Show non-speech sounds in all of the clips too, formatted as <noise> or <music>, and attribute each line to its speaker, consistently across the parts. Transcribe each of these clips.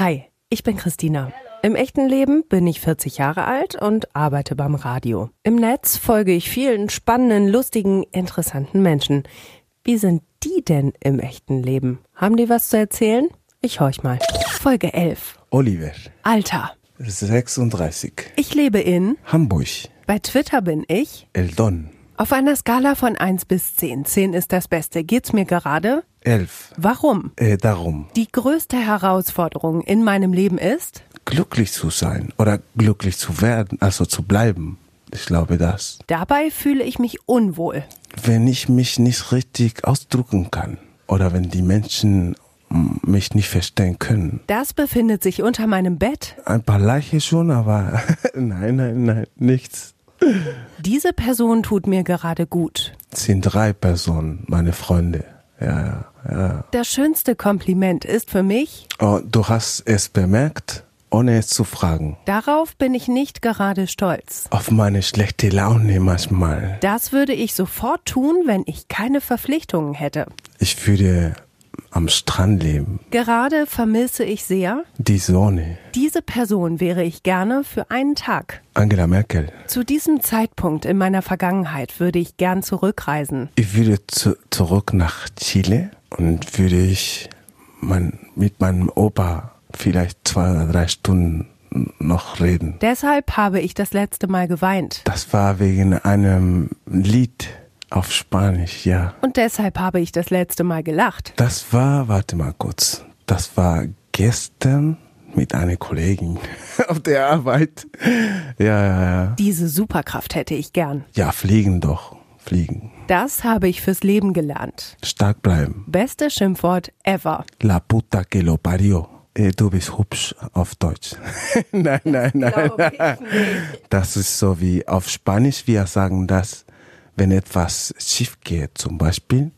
Speaker 1: Hi, ich bin Christina. Im echten Leben bin ich 40 Jahre alt und arbeite beim Radio. Im Netz folge ich vielen spannenden, lustigen, interessanten Menschen. Wie sind die denn im echten Leben? Haben die was zu erzählen? Ich horch mal. Folge 11.
Speaker 2: Oliver,
Speaker 1: Alter.
Speaker 2: 36.
Speaker 1: Ich lebe in.
Speaker 2: Hamburg,
Speaker 1: Bei Twitter bin ich.
Speaker 2: Eldon,
Speaker 1: Auf einer Skala von 1 bis 10. 10 ist das Beste. Geht's mir gerade?
Speaker 2: 11.
Speaker 1: Warum?
Speaker 2: Äh, darum,
Speaker 1: Die größte Herausforderung in meinem Leben ist,
Speaker 2: glücklich zu sein oder glücklich zu werden, also zu bleiben. Ich glaube das.
Speaker 1: dabei fühle ich mich unwohl.
Speaker 2: Wenn ich mich nicht richtig ausdrücken kann oder wenn die Menschen mm, mich nicht verstehen können.
Speaker 1: Das befindet sich unter meinem Bett.
Speaker 2: Ein paar Leiche schon, aber <laughs> nein, nein, nein, nichts.
Speaker 1: Diese Person tut mir gerade gut.
Speaker 2: Es sind drei Personen, meine Freunde. Ja, ja, ja.
Speaker 1: Das schönste Kompliment ist für mich,
Speaker 2: Oh, du hast es bemerkt, ohne es zu fragen.
Speaker 1: darauf bin ich nicht gerade stolz.
Speaker 2: Auf meine schlechte Laune manchmal.
Speaker 1: Das würde ich sofort tun, wenn ich keine Verpflichtungen hätte.
Speaker 2: Ich würde am Strand leben.
Speaker 1: Gerade vermisse ich sehr,
Speaker 2: Die Sonne.
Speaker 1: diese Person wäre ich gerne für einen Tag.
Speaker 2: Angela Merkel.
Speaker 1: Zu diesem Zeitpunkt in meiner Vergangenheit würde ich gern zurückreisen.
Speaker 2: Ich würde zu, zurück nach Chile und würde ich mein, mit meinem Opa vielleicht zwei oder drei Stunden noch reden.
Speaker 1: Deshalb habe ich das letzte Mal geweint.
Speaker 2: Das war wegen einem Lied auf Spanisch, ja.
Speaker 1: Und deshalb habe ich das letzte Mal gelacht.
Speaker 2: Das war, warte mal kurz, das war gestern mit einer Kollegin <laughs> auf der Arbeit. Ja, ja, ja.
Speaker 1: Diese Superkraft hätte ich gern.
Speaker 2: Ja, fliegen doch, fliegen.
Speaker 1: Das habe ich fürs Leben gelernt.
Speaker 2: Stark bleiben.
Speaker 1: Beste Schimpfwort ever.
Speaker 2: La puta que lo parió. Äh, Du bist hübsch auf Deutsch. <laughs> nein, nein, nein. nein. Das ist so wie auf Spanisch, wir sagen das, wenn etwas schief geht zum Beispiel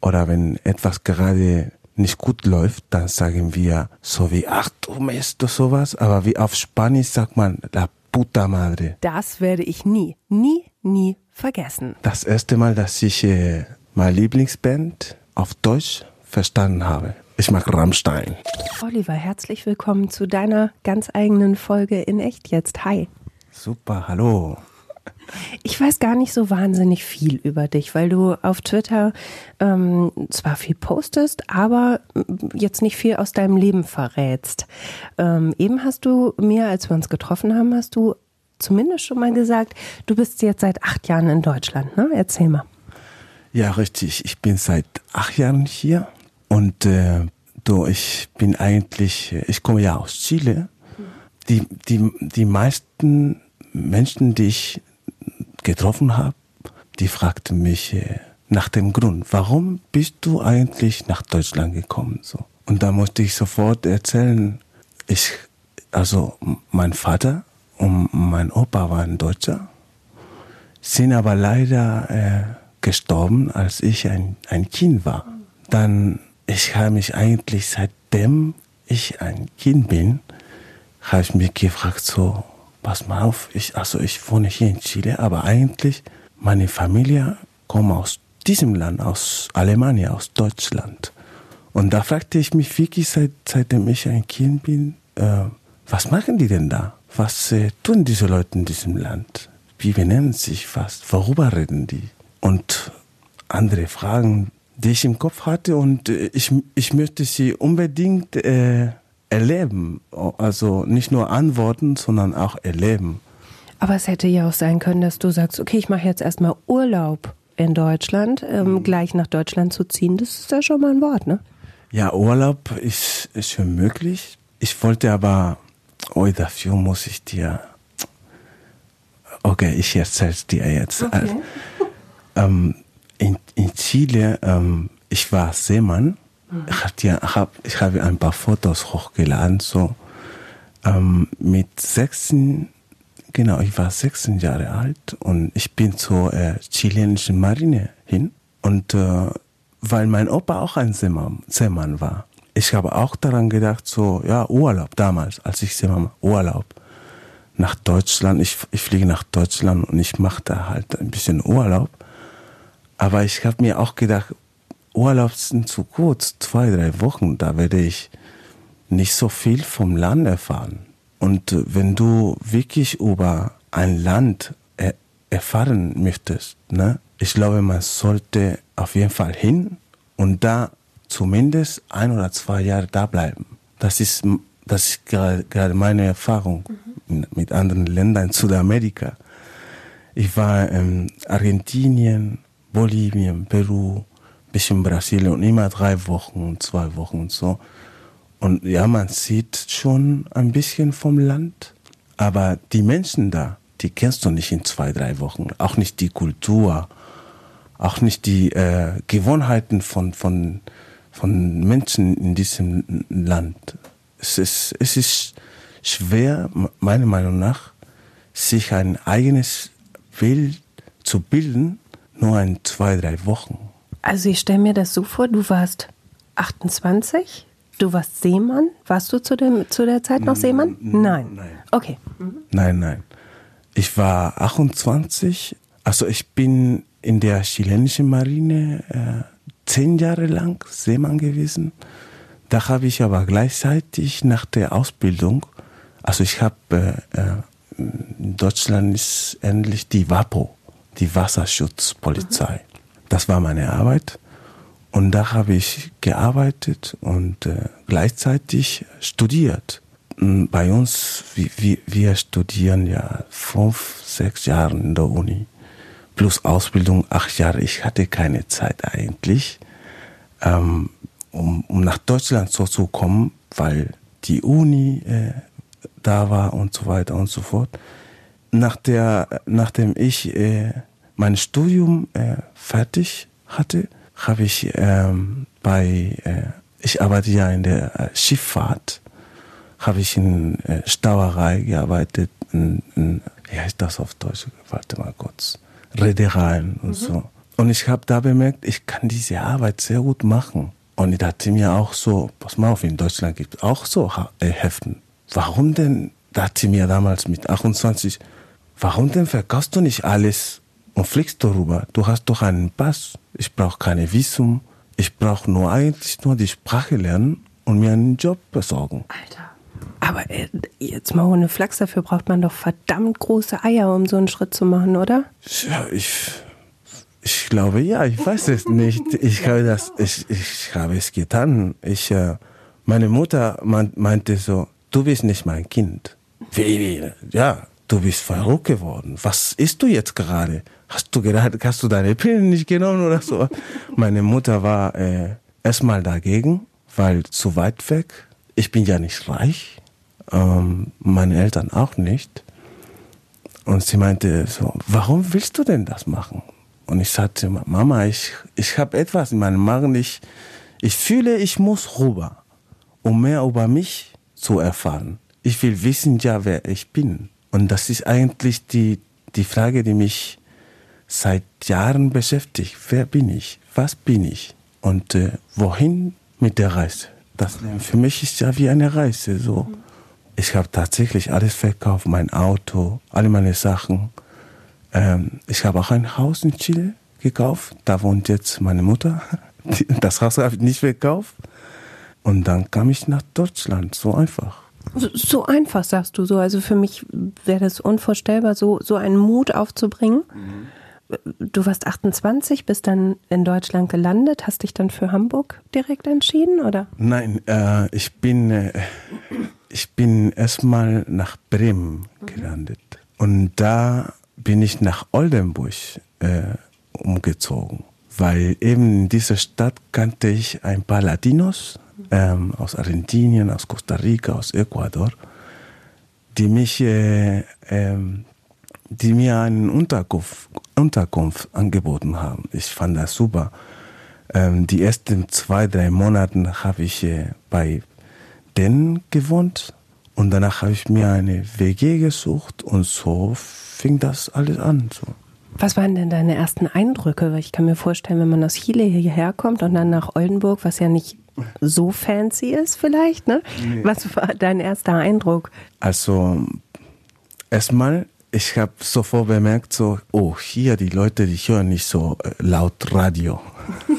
Speaker 2: oder wenn etwas gerade nicht gut läuft, dann sagen wir so wie, ach du Mist, sowas. Aber wie auf Spanisch sagt man la puta madre.
Speaker 1: Das werde ich nie, nie, nie vergessen.
Speaker 2: Das erste Mal, dass ich äh, meine Lieblingsband auf Deutsch verstanden habe. Ich mag Rammstein.
Speaker 1: Oliver, herzlich willkommen zu deiner ganz eigenen Folge in Echt jetzt. Hi.
Speaker 2: Super, hallo.
Speaker 1: Ich weiß gar nicht so wahnsinnig viel über dich, weil du auf Twitter ähm, zwar viel postest, aber mm, jetzt nicht viel aus deinem Leben verrätst. Ähm, eben hast du mir, als wir uns getroffen haben, hast du zumindest schon mal gesagt, du bist jetzt seit acht Jahren in Deutschland. Ne? Erzähl mal.
Speaker 2: Ja, richtig. Ich bin seit acht Jahren hier und äh, du, ich bin eigentlich, ich komme ja aus Chile. Die, die, die meisten Menschen, die ich getroffen habe, die fragten mich äh, nach dem Grund, warum bist du eigentlich nach Deutschland gekommen? So. Und da musste ich sofort erzählen, ich, also mein Vater und mein Opa waren Deutscher sind aber leider äh, gestorben, als ich ein, ein Kind war. Dann, ich habe mich eigentlich seitdem ich ein Kind bin, habe ich mich gefragt, so, pass mal auf, ich, also ich wohne hier in Chile, aber eigentlich meine Familie kommt aus diesem Land, aus Alemania, aus Deutschland. Und da fragte ich mich wirklich, seit, seitdem ich ein Kind bin, äh, was machen die denn da? Was äh, tun diese Leute in diesem Land? Wie benennen sie sich was? Worüber reden die? Und andere Fragen, die ich im Kopf hatte und äh, ich, ich möchte sie unbedingt äh, erleben. Also nicht nur antworten, sondern auch erleben.
Speaker 1: Aber es hätte ja auch sein können, dass du sagst, okay, ich mache jetzt erstmal Urlaub in Deutschland, ähm, gleich nach Deutschland zu ziehen. Das ist ja schon mal ein Wort, ne?
Speaker 2: Ja, Urlaub ist, ist schon möglich. Ich wollte aber, oh, dafür muss ich dir. Okay, ich erzähl's dir jetzt. Also, ähm, in, in Chile, ähm, ich war Seemann. Ich, hab dir, hab, ich habe ein paar Fotos hochgeladen, so ähm, mit 16, genau, ich war 16 Jahre alt und ich bin zur äh, chilenischen Marine hin und äh, weil mein Opa auch ein Seemann, Seemann war. Ich habe auch daran gedacht, so, ja, Urlaub damals, als ich Seemann war, Urlaub nach Deutschland. Ich, ich fliege nach Deutschland und ich mache da halt ein bisschen Urlaub. Aber ich habe mir auch gedacht, Urlaub sind zu kurz, zwei, drei Wochen, da werde ich nicht so viel vom Land erfahren. Und wenn du wirklich über ein Land er erfahren möchtest, ne, ich glaube, man sollte auf jeden Fall hin und da zumindest ein oder zwei Jahre da bleiben. Das ist, das ist gerade meine Erfahrung mhm. mit anderen Ländern in Südamerika. Ich war in Argentinien, Bolivien, Peru, bisschen Brasilien und immer drei Wochen, zwei Wochen und so. Und ja, man sieht schon ein bisschen vom Land, aber die Menschen da, die kennst du nicht in zwei, drei Wochen. Auch nicht die Kultur, auch nicht die äh, Gewohnheiten von, von, von Menschen in diesem Land. Es ist, es ist schwer, meiner Meinung nach, sich ein eigenes Bild zu bilden, nur in zwei, drei Wochen.
Speaker 1: Also ich stelle mir das so vor, du warst 28, Du warst Seemann? Warst du zu, dem, zu der Zeit noch Seemann? Nein. Nein. Okay.
Speaker 2: Mhm. Nein, nein. Ich war 28. Also ich bin in der chilenischen Marine äh, zehn Jahre lang Seemann gewesen. Da habe ich aber gleichzeitig nach der Ausbildung, also ich habe äh, äh, in Deutschland ist endlich die WAPO, die Wasserschutzpolizei. Mhm. Das war meine Arbeit. Und da habe ich gearbeitet und äh, gleichzeitig studiert. Bei uns, wir, wir studieren ja fünf, sechs Jahre in der Uni. Plus Ausbildung acht Jahre. Ich hatte keine Zeit eigentlich, ähm, um, um nach Deutschland so zu kommen, weil die Uni äh, da war und so weiter und so fort. Nach der, nachdem ich äh, mein Studium äh, fertig hatte, habe ich ähm, bei, äh, ich arbeite ja in der äh, Schifffahrt, habe ich in äh, Stauerei gearbeitet, in, in, wie heißt das auf Deutsch? Warte mal kurz. Reedereien und mhm. so. Und ich habe da bemerkt, ich kann diese Arbeit sehr gut machen. Und ich dachte mir auch so, pass mal auf, in Deutschland gibt es auch so äh, Heften. Warum denn, dachte ich mir damals mit 28, warum denn verkaufst du nicht alles und fliegst darüber. Du hast doch einen Pass. Ich brauche keine Visum. Ich brauche nur eigentlich nur die Sprache lernen und mir einen Job besorgen.
Speaker 1: Alter. Aber äh, jetzt mal ohne Flachs, dafür braucht man doch verdammt große Eier, um so einen Schritt zu machen, oder?
Speaker 2: Ja, ich, ich glaube ja, ich weiß es nicht. Ich habe das, ich, ich habe es getan. Ich, äh, meine Mutter meinte so, du bist nicht mein Kind. Wie, ja, du bist verrückt geworden. Was isst du jetzt gerade? Hast du gerade, hast du deine Pillen nicht genommen oder so? Meine Mutter war äh, erstmal dagegen, weil zu weit weg. Ich bin ja nicht reich, ähm, meine Eltern auch nicht. Und sie meinte so, warum willst du denn das machen? Und ich sagte, Mama, ich, ich habe etwas in meinem Magen, ich, ich fühle, ich muss rüber, um mehr über mich zu erfahren. Ich will wissen ja, wer ich bin. Und das ist eigentlich die, die Frage, die mich seit Jahren beschäftigt. Wer bin ich? Was bin ich? Und äh, wohin mit der Reise? Das für mich ist ja wie eine Reise. So, ich habe tatsächlich alles verkauft, mein Auto, alle meine Sachen. Ähm, ich habe auch ein Haus in Chile gekauft. Da wohnt jetzt meine Mutter. <laughs> Das Haus habe ich nicht verkauft. Und dann kam ich nach Deutschland, so einfach.
Speaker 1: So, so einfach sagst du so. Also für mich wäre das unvorstellbar, so, so einen Mut aufzubringen. Mhm. Du warst 28, bist dann in Deutschland gelandet, hast dich dann für Hamburg direkt entschieden, oder?
Speaker 2: Nein, äh, ich bin, äh, ich bin erstmal nach Bremen mhm. gelandet. Und da bin ich nach Oldenburg äh, umgezogen, weil eben in dieser Stadt kannte ich ein paar Latinos, ähm, aus Argentinien, aus Costa Rica, aus Ecuador, die mich, äh, ähm, die mir einen Unterkunft, Unterkunft angeboten haben. Ich fand das super. Ähm, die ersten zwei, drei Monate habe ich äh, bei denen gewohnt und danach habe ich mir eine WG gesucht und so fing das alles an. So.
Speaker 1: Was waren denn deine ersten Eindrücke? Ich kann mir vorstellen, wenn man aus Chile hierher kommt und dann nach Oldenburg, was ja nicht so fancy ist vielleicht, ne? Nee. Was war dein erster Eindruck?
Speaker 2: Also erstmal, ich habe sofort bemerkt, so, oh, hier die Leute, die hören nicht so äh, laut Radio.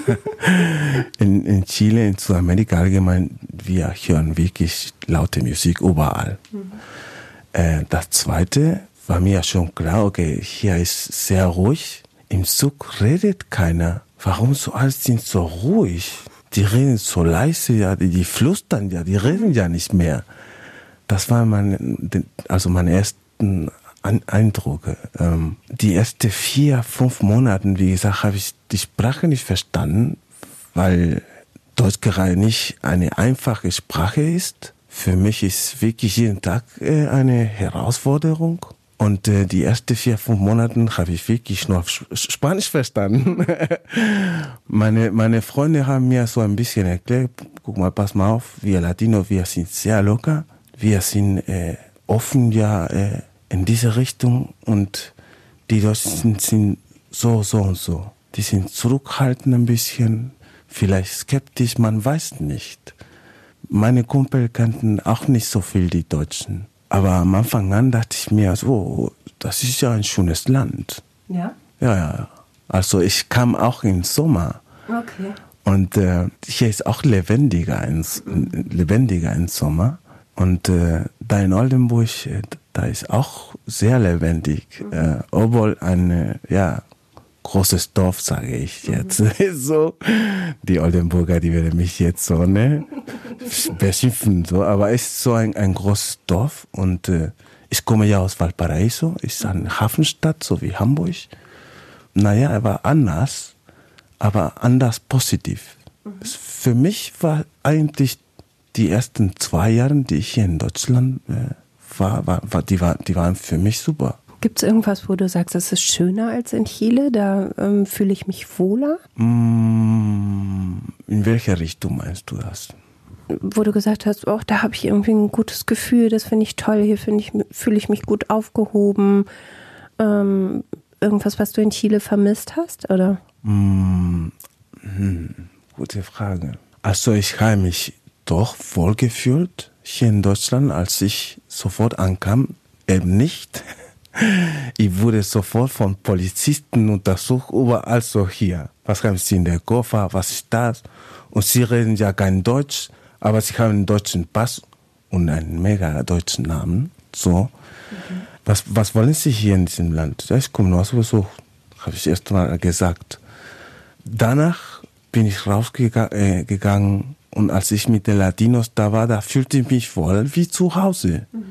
Speaker 2: <laughs> in, in Chile, in Südamerika allgemein, wir hören wirklich laute Musik überall. Mhm. Äh, das zweite war mir schon klar, okay, hier ist sehr ruhig. Im Zug redet keiner. Warum so alles sind so ruhig? Die reden so leise, ja, die, die flüstern ja, die reden ja nicht mehr. Das war mein, also meine ersten Eindrücke. Ähm, die ersten vier, fünf Monate, wie gesagt, habe ich die Sprache nicht verstanden, weil Deutsch gerade nicht eine einfache Sprache ist. Für mich ist wirklich jeden Tag äh, eine Herausforderung. Und äh, die ersten vier, fünf Monate habe ich wirklich nur Spanisch verstanden. <laughs> meine, meine Freunde haben mir so ein bisschen erklärt, guck mal, pass mal auf, wir Latino, wir sind sehr locker, wir sind äh, offen ja äh, in diese Richtung und die Deutschen sind so, so und so. Die sind zurückhaltend ein bisschen, vielleicht skeptisch, man weiß nicht. Meine Kumpel kannten auch nicht so viel die Deutschen. Aber am Anfang an dachte ich mir, so, das ist ja ein schönes Land.
Speaker 1: Ja?
Speaker 2: Ja, ja. Also ich kam auch im Sommer.
Speaker 1: Okay.
Speaker 2: Und äh, hier ist auch lebendiger, im, lebendiger im Sommer. Und äh, da in Oldenburg, äh, da ist auch sehr lebendig, mhm. äh, obwohl ein äh, ja, großes Dorf, sage ich jetzt. Mhm. <laughs> so, die Oldenburger, die werden mich jetzt so ne, <laughs> beschimpfen, so, aber es ist so ein, ein großes Dorf und äh, ich komme ja aus Valparaiso, ist eine Hafenstadt, so wie Hamburg. Naja, er war anders, aber anders positiv. Mhm. Für mich war eigentlich die ersten zwei Jahre, die ich hier in Deutschland äh, war, war, war, die, war, die waren für mich super.
Speaker 1: Gibt es irgendwas, wo du sagst, es ist schöner als in Chile? Da ähm, fühle ich mich wohler?
Speaker 2: Mm, in welcher Richtung meinst du das?
Speaker 1: Wo du gesagt hast, oh, da habe ich irgendwie ein gutes Gefühl, das finde ich toll, hier ich, fühle ich mich gut aufgehoben. Ähm, irgendwas, was du in Chile vermisst hast, oder?
Speaker 2: Mm, hm, gute Frage. Also ich habe mich doch wohl gefühlt hier in Deutschland, als ich sofort ankam, eben nicht. Ich wurde sofort von Polizisten untersucht, überall so hier. Was haben Sie in der Koffer? Was ist das? Und Sie reden ja kein Deutsch, aber Sie haben einen deutschen Pass und einen mega deutschen Namen. So. Mhm. Was, was wollen Sie hier in diesem Land? Ja, ich komme nur aus Besuch, habe ich erst mal gesagt. Danach bin ich rausgegangen äh, und als ich mit den Latinos da war, da fühlte ich mich wohl wie zu Hause. Mhm.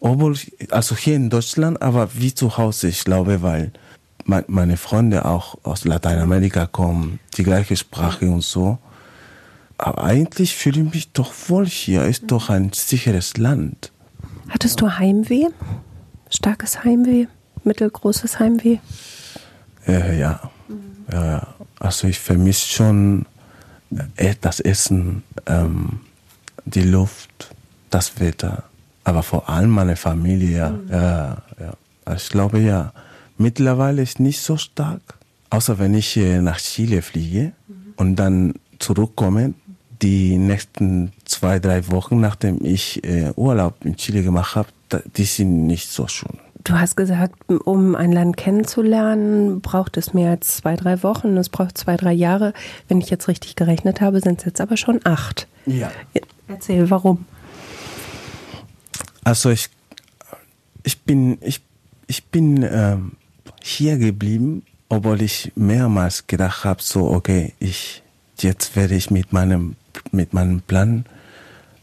Speaker 2: Obwohl, also hier in Deutschland, aber wie zu Hause, ich glaube, weil meine Freunde auch aus Lateinamerika kommen, die gleiche Sprache und so. Aber eigentlich fühle ich mich doch wohl hier, ist doch ein sicheres Land.
Speaker 1: Hattest du Heimweh? Starkes Heimweh? Mittelgroßes Heimweh?
Speaker 2: Äh, ja. ja, ja. Also ich vermisse schon das Essen, ähm, die Luft, das Wetter, aber vor allem meine Familie. Mhm. ja, ja. Also ich glaube ja, mittlerweile ist nicht so stark, außer wenn ich äh, nach Chile fliege mhm. und dann zurückkomme, die nächsten zwei, drei Wochen, nachdem ich äh, Urlaub in Chile gemacht habe, die sind nicht so schön.
Speaker 1: Du hast gesagt, um ein Land kennenzulernen, braucht es mehr als zwei, drei Wochen. Es braucht zwei, drei Jahre. Wenn ich jetzt richtig gerechnet habe, sind es jetzt aber schon acht.
Speaker 2: Ja.
Speaker 1: Erzähl, warum?
Speaker 2: Also ich, ich bin, ich, ich bin ähm, hier geblieben, obwohl ich mehrmals gedacht habe, so okay, ich jetzt werde ich mit meinem mit meinem Plan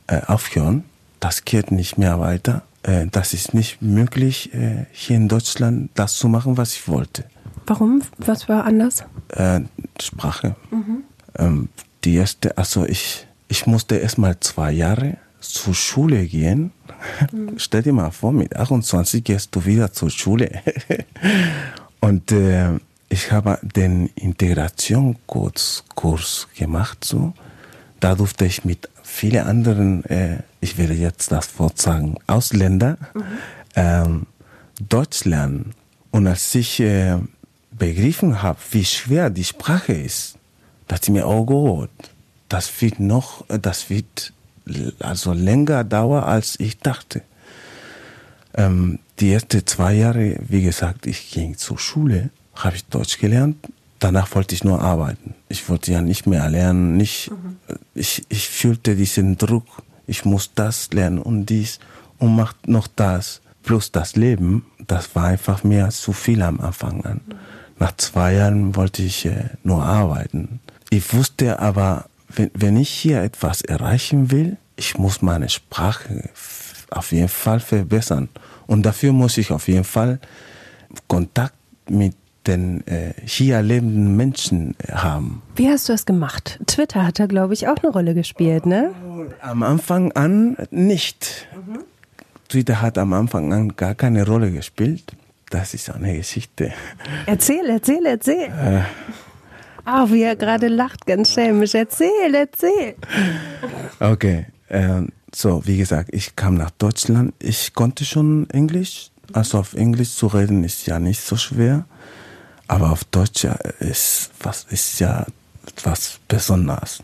Speaker 2: äh, aufhören. Das geht nicht mehr weiter. Äh, das ist nicht möglich, äh, hier in Deutschland das zu machen, was ich wollte.
Speaker 1: Warum? Was war anders?
Speaker 2: Äh, Sprache. Mhm. Ähm, die erste, also ich, ich musste erst mal zwei Jahre zur Schule gehen. Mhm. <laughs> Stell dir mal vor, mit 28 gehst du wieder zur Schule. <laughs> Und äh, ich habe den Integrationskurs gemacht. So. Da durfte ich mit vielen anderen äh, ich werde jetzt das Wort sagen, Ausländer mhm. ähm, Deutsch lernen. Und als ich äh, begriffen habe, wie schwer die Sprache ist, dachte ich mir, oh Gott, das wird noch, das wird also länger dauern, als ich dachte. Ähm, die ersten zwei Jahre, wie gesagt, ich ging zur Schule, habe ich Deutsch gelernt. Danach wollte ich nur arbeiten. Ich wollte ja nicht mehr lernen. Nicht, mhm. ich, ich fühlte diesen Druck. Ich muss das lernen und dies und macht noch das. Plus das Leben, das war einfach mir zu viel am Anfang an. Nach zwei Jahren wollte ich äh, nur arbeiten. Ich wusste aber, wenn ich hier etwas erreichen will, ich muss meine Sprache auf jeden Fall verbessern. Und dafür muss ich auf jeden Fall Kontakt mit den äh, hier lebenden Menschen haben.
Speaker 1: Wie hast du das gemacht? Twitter hat da, glaube ich, auch eine Rolle gespielt, ne?
Speaker 2: Am Anfang an nicht. Mhm. Twitter hat am Anfang an gar keine Rolle gespielt. Das ist eine Geschichte.
Speaker 1: Erzähl, erzähl, erzähl. Äh, Ah, wie er gerade lacht, ganz schelmisch. Erzähl, erzähl.
Speaker 2: Okay, äh, so, wie gesagt, ich kam nach Deutschland. Ich konnte schon Englisch. Also auf Englisch zu reden ist ja nicht so schwer. Aber auf Deutsch ist, was, ist ja etwas Besonderes.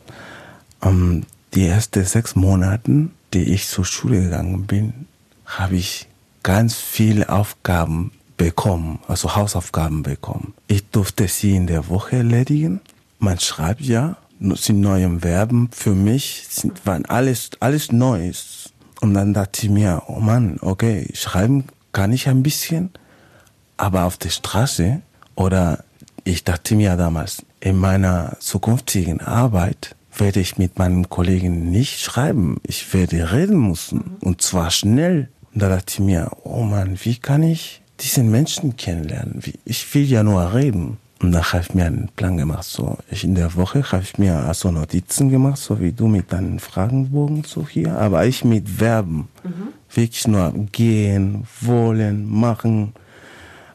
Speaker 2: Um, die ersten sechs Monate, die ich zur Schule gegangen bin, habe ich ganz viele Aufgaben bekommen, also Hausaufgaben bekommen. Ich durfte sie in der Woche erledigen. Man schreibt ja, sind neue Verben für mich, sind, waren alles, alles Neues. Und dann dachte ich mir, oh Mann, okay, schreiben kann ich ein bisschen, aber auf der Straße oder ich dachte mir damals, in meiner zukünftigen Arbeit werde ich mit meinen Kollegen nicht schreiben. Ich werde reden müssen. Und zwar schnell. Und da dachte ich mir, oh Mann, wie kann ich diesen Menschen kennenlernen. Ich will ja nur reden. Und dann habe ich mir einen Plan gemacht. So, ich in der Woche habe ich mir also Notizen gemacht, so wie du mit deinen Fragenbogen so hier, aber ich mit Verben. Mhm. Wirklich nur gehen, wollen, machen,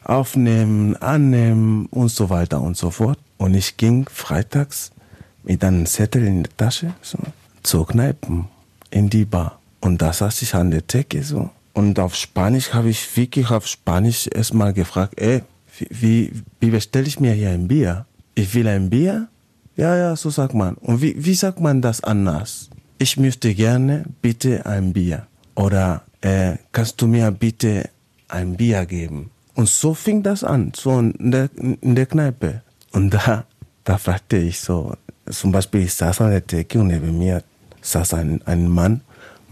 Speaker 2: aufnehmen, annehmen und so weiter und so fort. Und ich ging freitags mit einem Zettel in der Tasche so, zur Kneipen, in die Bar. Und da saß ich an der Decke so und auf Spanisch habe ich wirklich auf Spanisch erstmal gefragt, ey, wie, wie bestelle ich mir hier ein Bier? Ich will ein Bier? Ja, ja, so sagt man. Und wie, wie sagt man das anders? Ich möchte gerne bitte ein Bier. Oder äh, kannst du mir bitte ein Bier geben? Und so fing das an, so in der, in der Kneipe. Und da, da fragte ich so, zum Beispiel, ich saß an der Decke und neben mir saß ein, ein Mann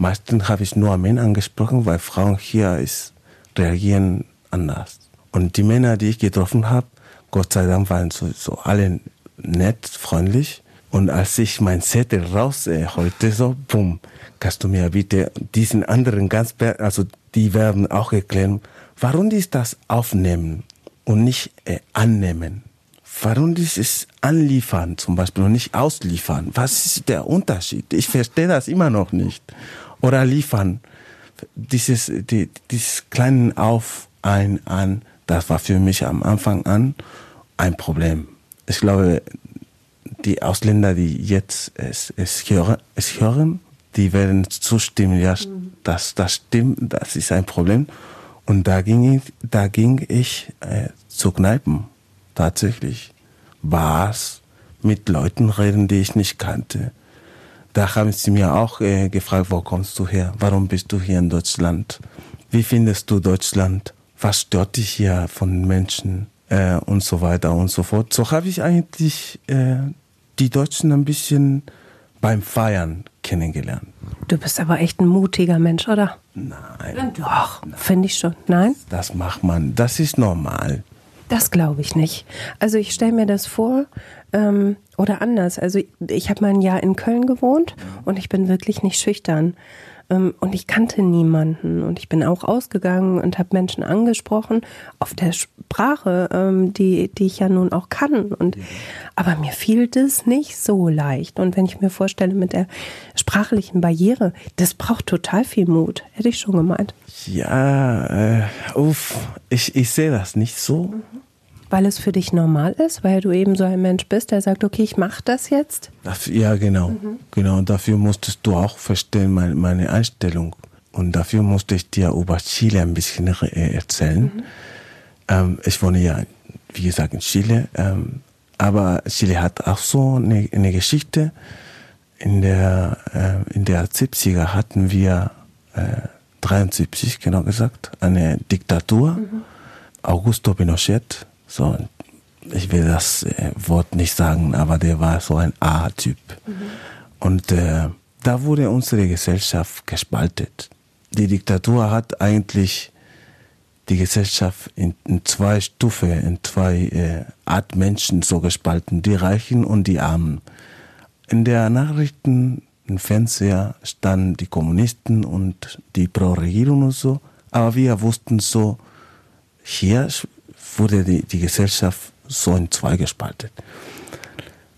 Speaker 2: Meistens habe ich nur Männer angesprochen, weil Frauen hier ist, reagieren anders. Und die Männer, die ich getroffen habe, Gott sei Dank waren so, so alle nett, freundlich. Und als ich mein Zettel rausholte, äh, so, bumm, kannst du mir bitte diesen anderen ganz, also die werden auch erklären, warum ist das aufnehmen und nicht äh, annehmen? Warum dieses Anliefern zum Beispiel und nicht ausliefern? Was ist der Unterschied? Ich verstehe das immer noch nicht oder liefern. Dieses, die, dieses kleinen Auf, ein, an, das war für mich am Anfang an ein Problem. Ich glaube, die Ausländer, die jetzt es, es, hören, es hören, die werden zustimmen, ja, mhm. das, das stimmt, das ist ein Problem. Und da ging ich, da ging ich äh, zu Kneipen, tatsächlich. Bars, mit Leuten reden, die ich nicht kannte. Da haben sie mir auch äh, gefragt, wo kommst du her? Warum bist du hier in Deutschland? Wie findest du Deutschland? Was stört dich hier von Menschen? Äh, und so weiter und so fort. So habe ich eigentlich äh, die Deutschen ein bisschen beim Feiern kennengelernt.
Speaker 1: Du bist aber echt ein mutiger Mensch, oder?
Speaker 2: Nein.
Speaker 1: Doch, finde ich schon. Nein?
Speaker 2: Das macht man, das ist normal.
Speaker 1: Das glaube ich nicht. Also ich stelle mir das vor, ähm, oder anders. Also ich habe mal ein Jahr in Köln gewohnt und ich bin wirklich nicht schüchtern. Ähm, und ich kannte niemanden und ich bin auch ausgegangen und habe Menschen angesprochen auf der Sprache, ähm, die, die ich ja nun auch kann. Und, aber mir fiel das nicht so leicht. Und wenn ich mir vorstelle, mit der sprachlichen Barriere, das braucht total viel Mut, hätte ich schon gemeint.
Speaker 2: Ja, äh, uff, ich, ich sehe das nicht so. Mhm.
Speaker 1: Weil es für dich normal ist, weil du eben so ein Mensch bist, der sagt, okay, ich mache das jetzt?
Speaker 2: ja, genau. Mhm. Genau, und dafür musstest du auch verstehen, meine, meine Einstellung. Und dafür musste ich dir über Chile ein bisschen äh, erzählen. Mhm. Ähm, ich wohne ja, wie gesagt, in Chile. Ähm, aber Chile hat auch so eine, eine Geschichte. In der, äh, in der 70er hatten wir äh, 1973 genau gesagt, eine Diktatur. Mhm. Augusto Pinochet, so, ich will das äh, Wort nicht sagen, aber der war so ein A-Typ. Mhm. Und äh, da wurde unsere Gesellschaft gespaltet. Die Diktatur hat eigentlich die Gesellschaft in, in zwei Stufen, in zwei äh, Art Menschen so gespalten, die Reichen und die Armen. In der Nachrichten, im Fernseher standen die Kommunisten und die Pro-Regierung und so, aber wir wussten so, hier wurde die, die Gesellschaft so in zwei gespalten.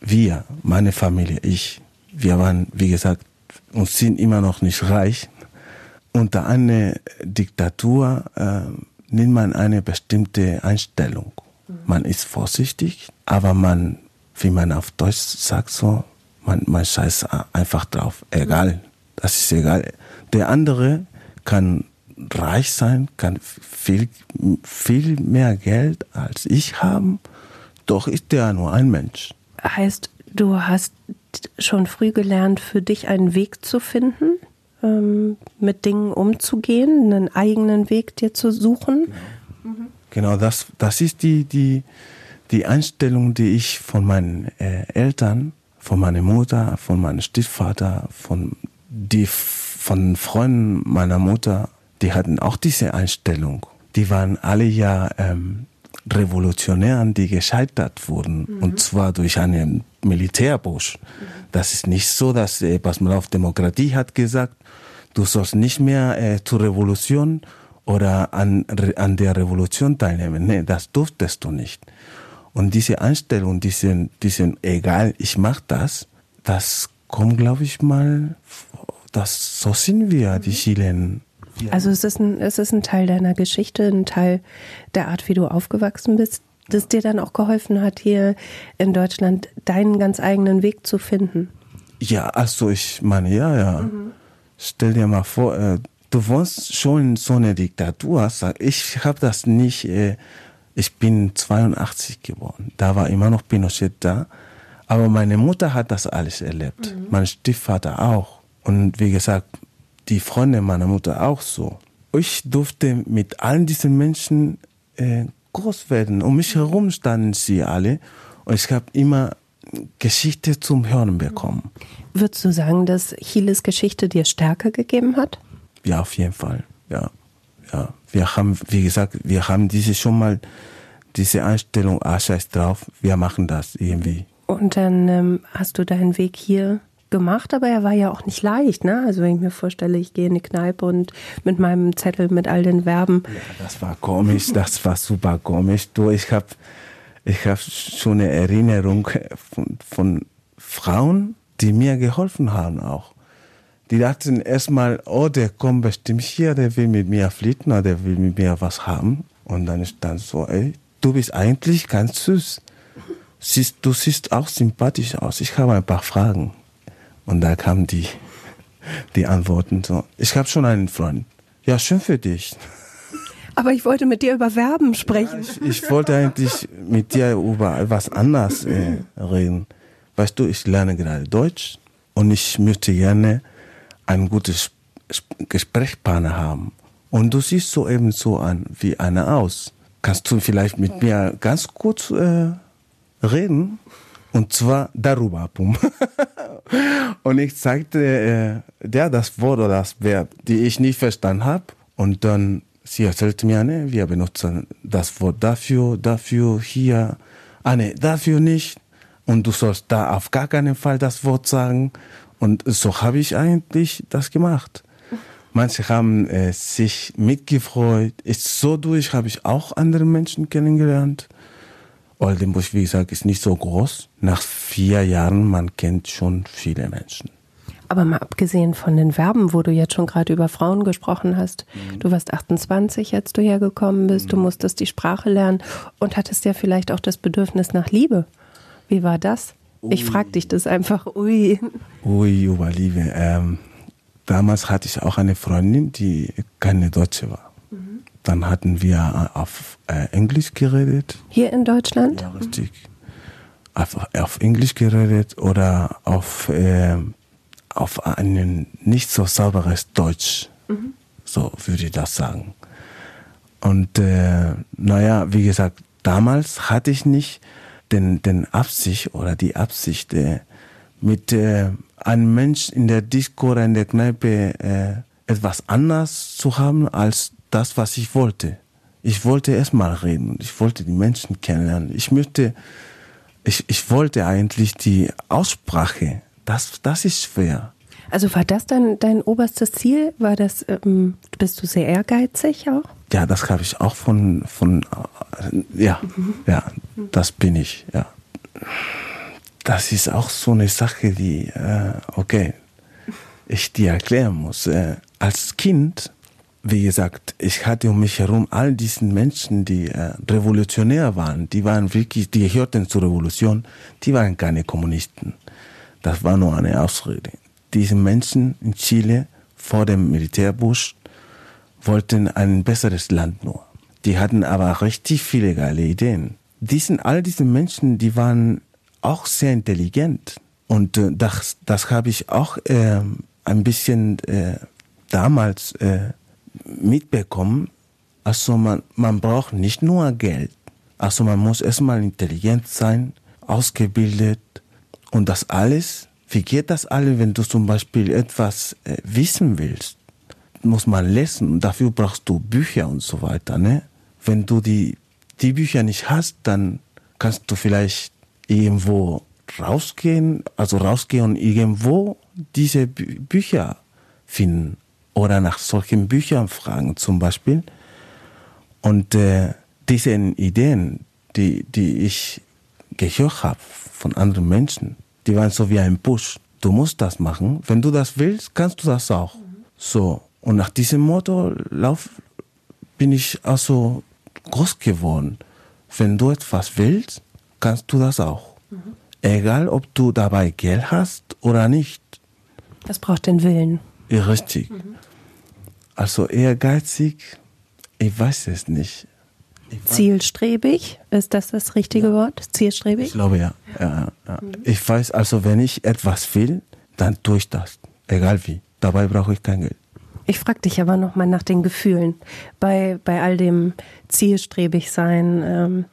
Speaker 2: Wir, meine Familie, ich, wir waren, wie gesagt, und sind immer noch nicht reich. Unter einer Diktatur äh, nimmt man eine bestimmte Einstellung. Man ist vorsichtig, aber man, wie man auf Deutsch sagt, so, man, man scheißt einfach drauf. Egal, das ist egal. Der andere kann reich sein, kann viel, viel mehr Geld als ich haben, doch ist der nur ein Mensch.
Speaker 1: Heißt, du hast schon früh gelernt, für dich einen Weg zu finden, ähm, mit Dingen umzugehen, einen eigenen Weg dir zu suchen?
Speaker 2: Genau, mhm. genau das, das ist die, die, die Einstellung, die ich von meinen äh, Eltern, von meiner Mutter, von meinem Stiefvater, von die von Freunden meiner Mutter, die hatten auch diese Einstellung. Die waren alle ja ähm, Revolutionären, die gescheitert wurden, mhm. und zwar durch einen Militärbusch. Mhm. Das ist nicht so, dass äh, auf Demokratie hat gesagt, du sollst nicht mehr äh, zur Revolution oder an, an der Revolution teilnehmen. Nee, das durftest du nicht. Und diese Einstellung, diesen, diesen, egal, ich mach das, das kommt, glaube ich mal, das, so sind wir, die mhm.
Speaker 1: Also es ist, ein, es ist ein Teil deiner Geschichte, ein Teil der Art, wie du aufgewachsen bist, das dir dann auch geholfen hat, hier in Deutschland deinen ganz eigenen Weg zu finden.
Speaker 2: Ja, also ich meine, ja, ja. Mhm. Stell dir mal vor, äh, du wohnst schon in so einer Diktatur. Ich habe das nicht, äh, ich bin 82 geboren. Da war immer noch Pinochet da. Aber meine Mutter hat das alles erlebt. Mhm. Mein Stiefvater auch. Und wie gesagt, die Freunde meiner Mutter auch so. Ich durfte mit allen diesen Menschen äh, groß werden. Um mich herum standen sie alle und ich habe immer Geschichte zum Hören bekommen.
Speaker 1: Würdest du sagen, dass Chiles Geschichte dir Stärke gegeben hat?
Speaker 2: Ja, auf jeden Fall. Ja, ja. Wir haben, wie gesagt, wir haben diese schon mal diese Einstellung, ah, scheiß drauf, wir machen das irgendwie.
Speaker 1: Und dann ähm, hast du deinen Weg hier gemacht, aber er war ja auch nicht leicht, ne? Also wenn ich mir vorstelle, ich gehe in die Kneipe und mit meinem Zettel mit all den Verben.
Speaker 2: Ja, das war komisch, das war super komisch. Du, ich habe ich hab schon eine Erinnerung von, von Frauen, die mir geholfen haben auch. Die dachten erstmal, oh, der kommt bestimmt hier, der will mit mir fliegen oder der will mit mir was haben. Und dann ist dann so, ey, du bist eigentlich ganz süß. Siehst, du siehst auch sympathisch aus. Ich habe ein paar Fragen. Und da kamen die, die Antworten so, ich habe schon einen Freund. Ja, schön für dich.
Speaker 1: Aber ich wollte mit dir über Verben sprechen.
Speaker 2: Ja, ich, ich, wollte eigentlich mit dir über etwas anderes äh, reden. Weißt du, ich lerne gerade Deutsch und ich möchte gerne ein gutes Gesprächspartner haben. Und du siehst so eben so an wie einer aus. Kannst du vielleicht mit mir ganz kurz äh, reden? Und zwar darüber. <laughs> und ich zeigte äh, der das Wort oder das Verb, die ich nicht verstanden habe. Und dann sie erzählte mir, ne, wir benutzen das Wort dafür, dafür, hier. Ah ne, dafür nicht. Und du sollst da auf gar keinen Fall das Wort sagen. Und so habe ich eigentlich das gemacht. Manche haben äh, sich mitgefreut. Ist so durch habe ich auch andere Menschen kennengelernt. Oldenburg, wie gesagt, ist nicht so groß. Nach vier Jahren, man kennt schon viele Menschen.
Speaker 1: Aber mal abgesehen von den Verben, wo du jetzt schon gerade über Frauen gesprochen hast. Mhm. Du warst 28, als du hergekommen bist. Mhm. Du musstest die Sprache lernen und hattest ja vielleicht auch das Bedürfnis nach Liebe. Wie war das? Ui. Ich frage dich das einfach. Ui.
Speaker 2: Ui, über Liebe. Ähm, damals hatte ich auch eine Freundin, die keine Deutsche war. Dann hatten wir auf äh, Englisch geredet.
Speaker 1: Hier in Deutschland?
Speaker 2: Ja, richtig. Auf, auf Englisch geredet oder auf, äh, auf ein nicht so sauberes Deutsch. Mhm. So würde ich das sagen. Und äh, naja, wie gesagt, damals hatte ich nicht den, den Absicht oder die Absicht, äh, mit äh, einem Mensch in der Disco oder in der Kneipe äh, etwas anders zu haben als das, was ich wollte. Ich wollte erstmal reden und ich wollte die Menschen kennenlernen. Ich möchte, ich, ich wollte eigentlich die Aussprache. Das, das ist schwer.
Speaker 1: Also war das dann dein oberstes Ziel? War das, ähm, bist du sehr ehrgeizig auch?
Speaker 2: Ja, das habe ich auch von, von äh, ja, mhm. ja, das bin ich, ja. Das ist auch so eine Sache, die, äh, okay, ich dir erklären muss. Äh, als Kind, wie gesagt, ich hatte um mich herum all diesen Menschen, die äh, revolutionär waren, die waren wirklich, die gehörten zur Revolution, die waren keine Kommunisten. Das war nur eine Ausrede. Diese Menschen in Chile vor dem Militärbusch wollten ein besseres Land nur. Die hatten aber richtig viele geile Ideen. Diesen, all diese Menschen, die waren auch sehr intelligent. Und äh, das, das habe ich auch äh, ein bisschen äh, damals äh, mitbekommen. Also man, man braucht nicht nur Geld. Also man muss erstmal intelligent sein, ausgebildet und das alles. Wie geht das alles, wenn du zum Beispiel etwas äh, wissen willst? Muss man lesen und dafür brauchst du Bücher und so weiter. Ne? Wenn du die, die Bücher nicht hast, dann kannst du vielleicht irgendwo rausgehen, also rausgehen und irgendwo diese Bü Bücher finden oder nach solchen Büchern fragen zum Beispiel. Und äh, diese Ideen, die, die ich gehört habe von anderen Menschen, die waren so wie ein Push. Du musst das machen. Wenn du das willst, kannst du das auch. So. Und nach diesem Motto lauf, bin ich also groß geworden. Wenn du etwas willst, kannst du das auch. Mhm. Egal, ob du dabei Geld hast oder nicht.
Speaker 1: Das braucht den Willen.
Speaker 2: Ja, richtig. Mhm. Also ehrgeizig, ich weiß es nicht.
Speaker 1: Zielstrebig, ist das das richtige ja. Wort? Zielstrebig?
Speaker 2: Ich glaube ja. ja, ja. Mhm. Ich weiß also, wenn ich etwas will, dann tue ich das. Egal wie. Dabei brauche ich kein Geld.
Speaker 1: Ich frage dich aber nochmal nach den Gefühlen. Bei, bei all dem zielstrebig sein, ähm,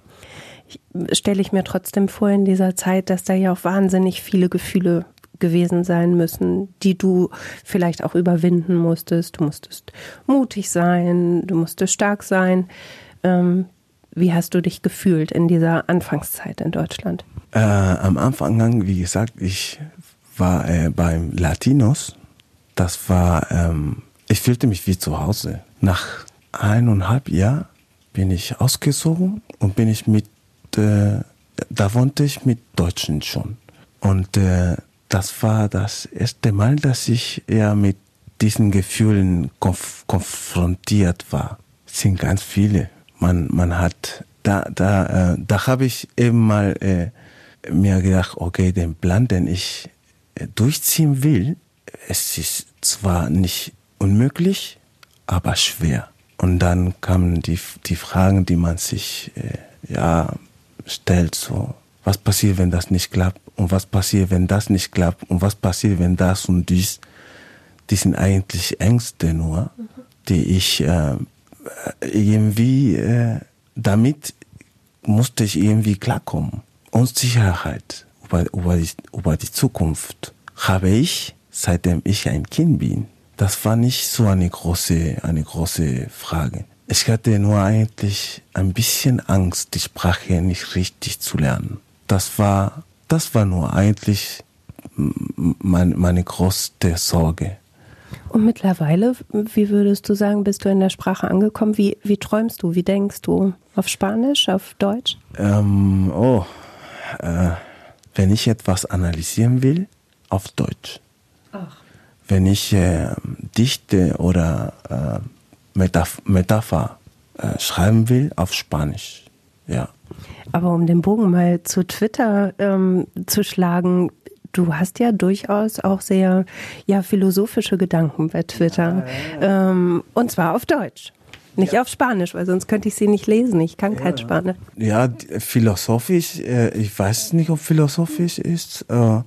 Speaker 1: stelle ich mir trotzdem vor in dieser Zeit, dass da ja auch wahnsinnig viele Gefühle gewesen sein müssen, die du vielleicht auch überwinden musstest. Du musstest mutig sein, du musstest stark sein. Ähm, wie hast du dich gefühlt in dieser Anfangszeit in Deutschland?
Speaker 2: Äh, am Anfang, wie gesagt, ich war äh, beim Latinos. Das war, ähm, ich fühlte mich wie zu Hause. Nach eineinhalb Jahren bin ich ausgezogen und bin ich mit äh, da wohnte ich mit Deutschen schon. Und äh, das war das erste Mal, dass ich eher mit diesen Gefühlen konf konfrontiert war. Es sind ganz viele. Man, man hat, da, da, äh, da habe ich eben mal äh, mir gedacht, okay, den Plan, den ich äh, durchziehen will, es ist zwar nicht unmöglich, aber schwer. Und dann kamen die, die Fragen, die man sich äh, ja stellt, so, was passiert, wenn das nicht klappt und was passiert, wenn das nicht klappt und was passiert, wenn das und dies, die sind eigentlich Ängste nur, die ich äh, irgendwie, äh, damit musste ich irgendwie klarkommen. Unsicherheit über, über, die, über die Zukunft habe ich, seitdem ich ein Kind bin. Das war nicht so eine große, eine große Frage. Ich hatte nur eigentlich ein bisschen Angst, die Sprache nicht richtig zu lernen. Das war, das war nur eigentlich mein, meine größte Sorge.
Speaker 1: Und mittlerweile, wie würdest du sagen, bist du in der Sprache angekommen? Wie, wie träumst du? Wie denkst du? Auf Spanisch, auf Deutsch?
Speaker 2: Ähm, oh, äh, wenn ich etwas analysieren will, auf Deutsch. Ach. Wenn ich äh, dichte oder äh, Metaph Metapher äh, schreiben will auf Spanisch. Ja.
Speaker 1: Aber um den Bogen mal zu Twitter ähm, zu schlagen, du hast ja durchaus auch sehr ja, philosophische Gedanken bei Twitter. Ja, ja, ja. Ähm, und zwar auf Deutsch. Nicht auf Spanisch, weil sonst könnte ich sie nicht lesen. Ich kann kein Spanisch.
Speaker 2: Ja, philosophisch, äh, ich weiß nicht, ob philosophisch ist, äh,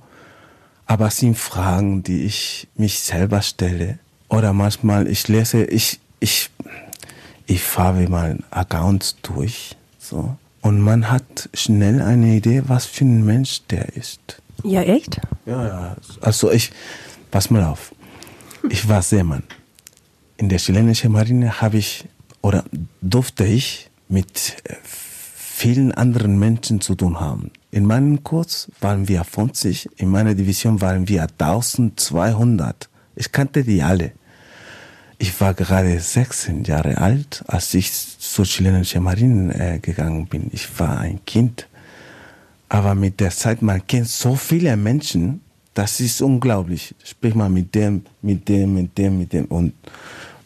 Speaker 2: aber es sind Fragen, die ich mich selber stelle. Oder manchmal, ich lese, ich, ich, ich fahre mal Accounts durch, so. Und man hat schnell eine Idee, was für ein Mensch der ist.
Speaker 1: Ja, echt?
Speaker 2: Ja, ja. Also ich, pass mal auf. Ich war Seemann. In der chilenischen Marine habe ich oder durfte ich mit äh, vielen anderen Menschen zu tun haben. In meinem Kurs waren wir 50, in meiner Division waren wir 1200. Ich kannte die alle. Ich war gerade 16 Jahre alt, als ich zur chilenischen Marine äh, gegangen bin. Ich war ein Kind. Aber mit der Zeit, man kennt so viele Menschen, das ist unglaublich. Sprich mal mit dem, mit dem, mit dem, mit dem. Und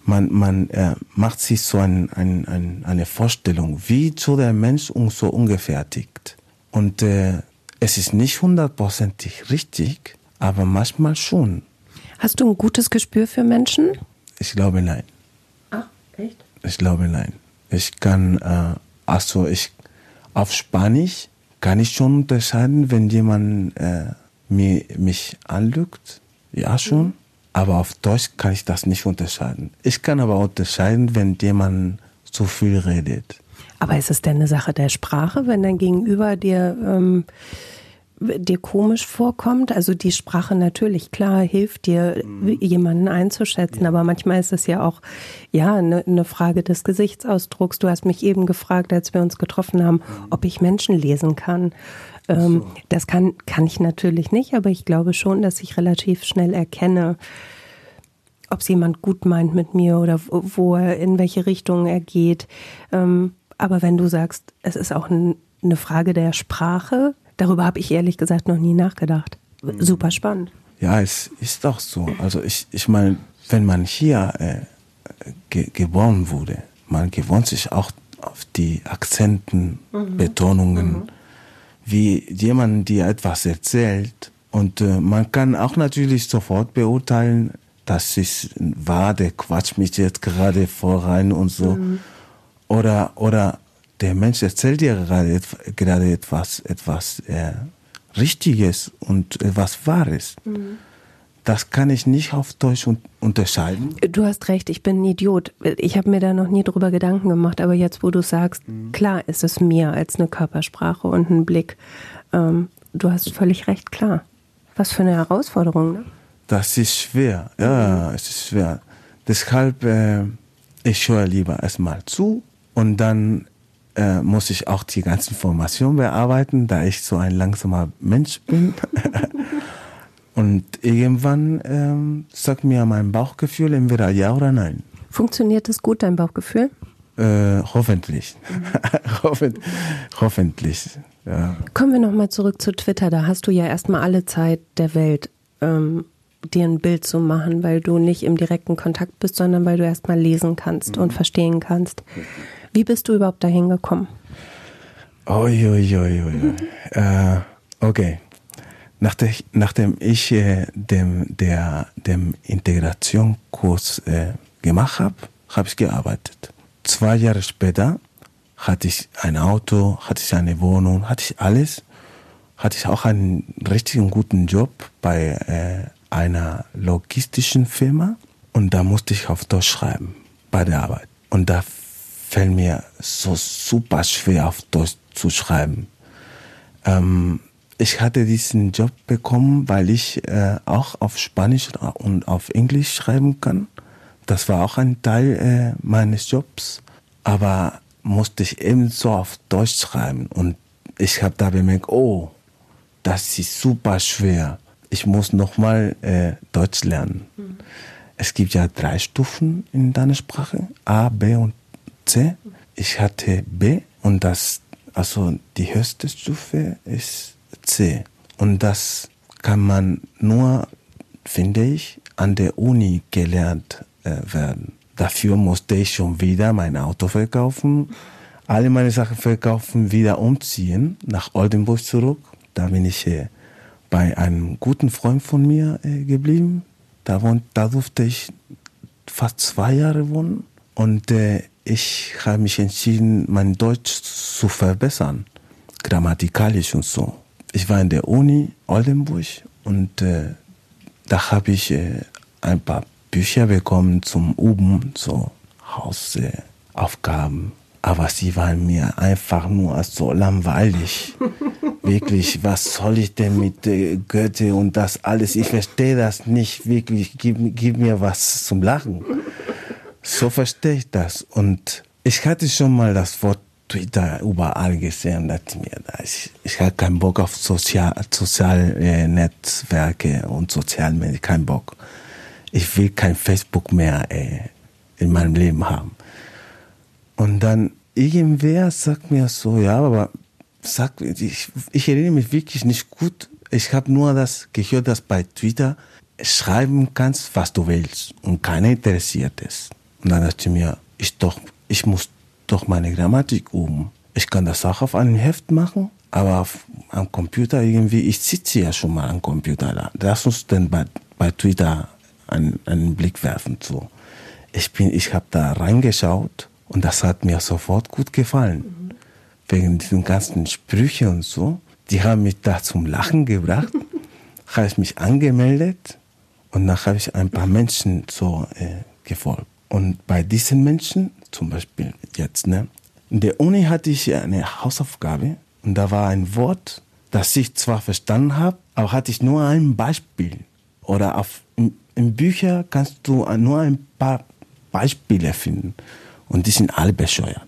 Speaker 2: man, man äh, macht sich so ein, ein, ein, eine Vorstellung, wie so der Mensch so ungefähr tickt. Und äh, es ist nicht hundertprozentig richtig, aber manchmal schon.
Speaker 1: Hast du ein gutes Gespür für Menschen?
Speaker 2: Ich glaube nein.
Speaker 1: Ah, echt?
Speaker 2: Ich glaube nein. Ich kann, äh, also ich, auf Spanisch kann ich schon unterscheiden, wenn jemand äh, mir, mich anlügt. Ja, schon. Mhm. Aber auf Deutsch kann ich das nicht unterscheiden. Ich kann aber unterscheiden, wenn jemand zu viel redet.
Speaker 1: Aber ist es denn eine Sache der Sprache, wenn dein Gegenüber dir, ähm, dir komisch vorkommt? Also die Sprache natürlich, klar, hilft dir, mhm. jemanden einzuschätzen, ja. aber manchmal ist es ja auch ja eine, eine, Frage des Gesichtsausdrucks. Du hast mich eben gefragt, als wir uns getroffen haben, mhm. ob ich Menschen lesen kann. Ähm, so. Das kann, kann ich natürlich nicht, aber ich glaube schon, dass ich relativ schnell erkenne, ob es jemand gut meint mit mir oder wo er, in welche Richtung er geht. Ähm, aber wenn du sagst, es ist auch ein, eine Frage der Sprache, darüber habe ich ehrlich gesagt noch nie nachgedacht. Mhm. Super spannend.
Speaker 2: Ja, es ist auch so. Also ich, ich meine, wenn man hier äh, ge geboren wurde, man gewohnt sich auch auf die Akzenten, mhm. Betonungen, mhm wie jemand dir etwas erzählt. Und äh, man kann auch natürlich sofort beurteilen, das ist wahr, der quatscht mich jetzt gerade voran und so. Mhm. Oder, oder der Mensch erzählt dir gerade, gerade etwas, etwas äh, Richtiges und etwas Wahres. Mhm. Das kann ich nicht auf Deutsch un unterscheiden.
Speaker 1: Du hast recht, ich bin ein Idiot. Ich habe mir da noch nie drüber Gedanken gemacht, aber jetzt, wo du sagst, mhm. klar ist es mehr als eine Körpersprache und ein Blick. Ähm, du hast völlig recht, klar. Was für eine Herausforderung, ne?
Speaker 2: Das ist schwer, ja, mhm. es ist schwer. Deshalb, äh, ich höre lieber erstmal zu und dann äh, muss ich auch die ganzen Informationen bearbeiten, da ich so ein langsamer Mensch bin. <laughs> Und irgendwann ähm, sagt mir mein Bauchgefühl entweder ja oder nein.
Speaker 1: Funktioniert das gut, dein Bauchgefühl?
Speaker 2: Äh, hoffentlich. Mhm. <laughs> hoffentlich. Ja.
Speaker 1: Kommen wir nochmal zurück zu Twitter. Da hast du ja erstmal alle Zeit der Welt, ähm, dir ein Bild zu machen, weil du nicht im direkten Kontakt bist, sondern weil du erstmal lesen kannst mhm. und verstehen kannst. Wie bist du überhaupt dahin gekommen?
Speaker 2: Uiuiuiui. Ui, ui, ui. äh, okay. Nachdem, nachdem ich äh, dem, der, dem Integrationskurs äh, gemacht habe, habe ich gearbeitet. Zwei Jahre später hatte ich ein Auto, hatte ich eine Wohnung, hatte ich alles. Hatte ich auch einen richtigen guten Job bei äh, einer logistischen Firma und da musste ich auf Deutsch schreiben bei der Arbeit. Und da fällt mir so super schwer auf Deutsch zu schreiben. Ähm, ich hatte diesen Job bekommen, weil ich äh, auch auf Spanisch und auf Englisch schreiben kann. Das war auch ein Teil äh, meines Jobs. Aber musste ich ebenso auf Deutsch schreiben. Und ich habe da bemerkt, oh, das ist super schwer. Ich muss nochmal äh, Deutsch lernen. Mhm. Es gibt ja drei Stufen in deiner Sprache, A, B und C. Ich hatte B und das, also die höchste Stufe ist C. Und das kann man nur, finde ich, an der Uni gelernt äh, werden. Dafür musste ich schon wieder mein Auto verkaufen, alle meine Sachen verkaufen, wieder umziehen nach Oldenburg zurück. Da bin ich äh, bei einem guten Freund von mir äh, geblieben. Da, wohnt, da durfte ich fast zwei Jahre wohnen. Und äh, ich habe mich entschieden, mein Deutsch zu verbessern, grammatikalisch und so ich war in der Uni Oldenburg und äh, da habe ich äh, ein paar Bücher bekommen zum Üben, so Hausaufgaben. Aber sie waren mir einfach nur so langweilig. <laughs> wirklich, was soll ich denn mit äh, Goethe und das alles? Ich verstehe das nicht wirklich. Gib, gib mir was zum Lachen. So verstehe ich das. Und ich hatte schon mal das Wort Twitter überall gesehen, dachte mir, ich, ich habe keinen Bock auf Sozial, äh, und Sozialmedien, keinen Bock. Ich will kein Facebook mehr äh, in meinem Leben haben. Und dann irgendwer sagt mir so, ja, aber sag, ich, ich erinnere mich wirklich nicht gut. Ich habe nur das gehört, dass bei Twitter schreiben kannst, was du willst und keiner interessiert es. Und dann dachte ich mir, ich doch, ich muss doch meine Grammatik üben. Ich kann das auch auf einem Heft machen, aber auf, am Computer irgendwie, ich sitze ja schon mal am Computer da. Lass uns denn bei, bei Twitter einen, einen Blick werfen. So. Ich ich habe da reingeschaut und das hat mir sofort gut gefallen. Mhm. Wegen diesen ganzen Sprüche und so. Die haben mich da zum Lachen gebracht. habe ich mich angemeldet und dann habe ich ein paar Menschen so äh, gefolgt. Und bei diesen Menschen, zum Beispiel jetzt, ne, in der Uni hatte ich eine Hausaufgabe und da war ein Wort, das ich zwar verstanden habe, aber hatte ich nur ein Beispiel. Oder auf, in, in Büchern kannst du nur ein paar Beispiele finden und die sind alle bescheuert.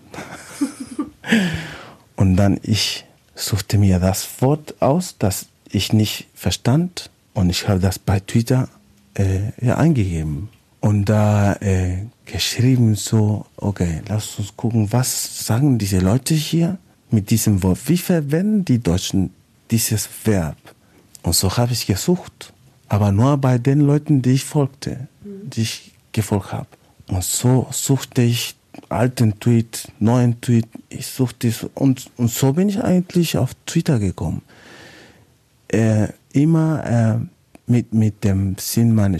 Speaker 2: <laughs> und dann ich suchte mir das Wort aus, das ich nicht verstand und ich habe das bei Twitter äh, ja, eingegeben und da äh, geschrieben so, okay, lass uns gucken, was sagen diese Leute hier mit diesem Wort? Wie verwenden die Deutschen dieses Verb? Und so habe ich gesucht, aber nur bei den Leuten, die ich folgte, die ich gefolgt habe. Und so suchte ich alten Tweet, neuen Tweet, ich suchte und, und so bin ich eigentlich auf Twitter gekommen. Äh, immer äh, mit, mit dem Sinn meiner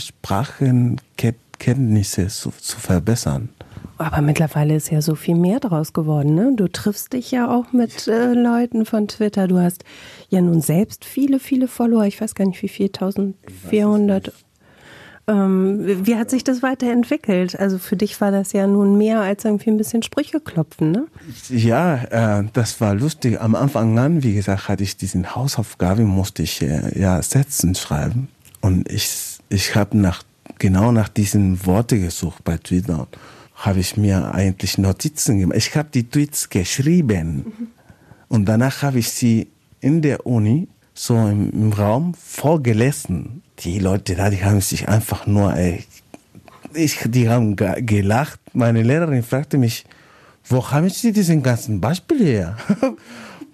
Speaker 2: Sprachenkenntnisse zu, zu verbessern.
Speaker 1: Aber mittlerweile ist ja so viel mehr draus geworden. Ne? Du triffst dich ja auch mit äh, Leuten von Twitter. Du hast ja nun selbst viele, viele Follower. Ich weiß gar nicht, wie viel, 1400 ähm, wie hat sich das weiterentwickelt? Also für dich war das ja nun mehr als irgendwie ein bisschen Sprüche klopfen, ne?
Speaker 2: Ja, äh, das war lustig. Am Anfang an, wie gesagt, hatte ich diesen Hausaufgabe, musste ich äh, ja Sätzen schreiben. Und ich, ich habe nach, genau nach diesen Worten gesucht bei Twitter. Habe ich mir eigentlich Notizen gemacht. Ich habe die Tweets geschrieben. Mhm. Und danach habe ich sie in der Uni so im, im Raum vorgelesen die Leute da, die haben sich einfach nur, ey, ich, die haben gelacht. Meine Lehrerin fragte mich, wo haben Sie diesen ganzen Beispiel her? <laughs>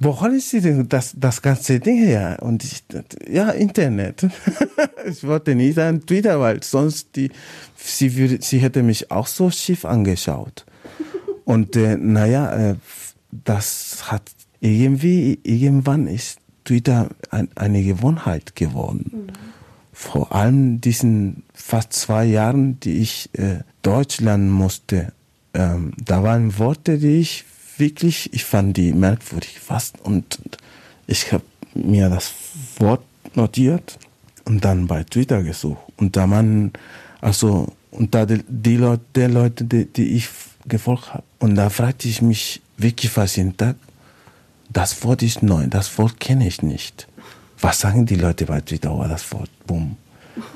Speaker 2: wo haben Sie denn das, das ganze Ding her? Und ich, ja, Internet. <laughs> ich wollte nie sagen Twitter, weil sonst die, sie würde, sie hätte mich auch so schief angeschaut. Und äh, naja, äh, das hat irgendwie, irgendwann ist Twitter ein, eine Gewohnheit geworden. Mhm vor allem diesen fast zwei Jahren, die ich äh, Deutsch lernen musste, ähm, da waren Worte, die ich wirklich, ich fand die merkwürdig fast und ich habe mir das Wort notiert und dann bei Twitter gesucht. Und da man also und da die, die Leute, die, Leute die, die ich gefolgt habe und da fragte ich mich wirklich fast jeden Tag, das Wort ist neu, das Wort kenne ich nicht. Was sagen die Leute bei Twitter über das Wort? Boom?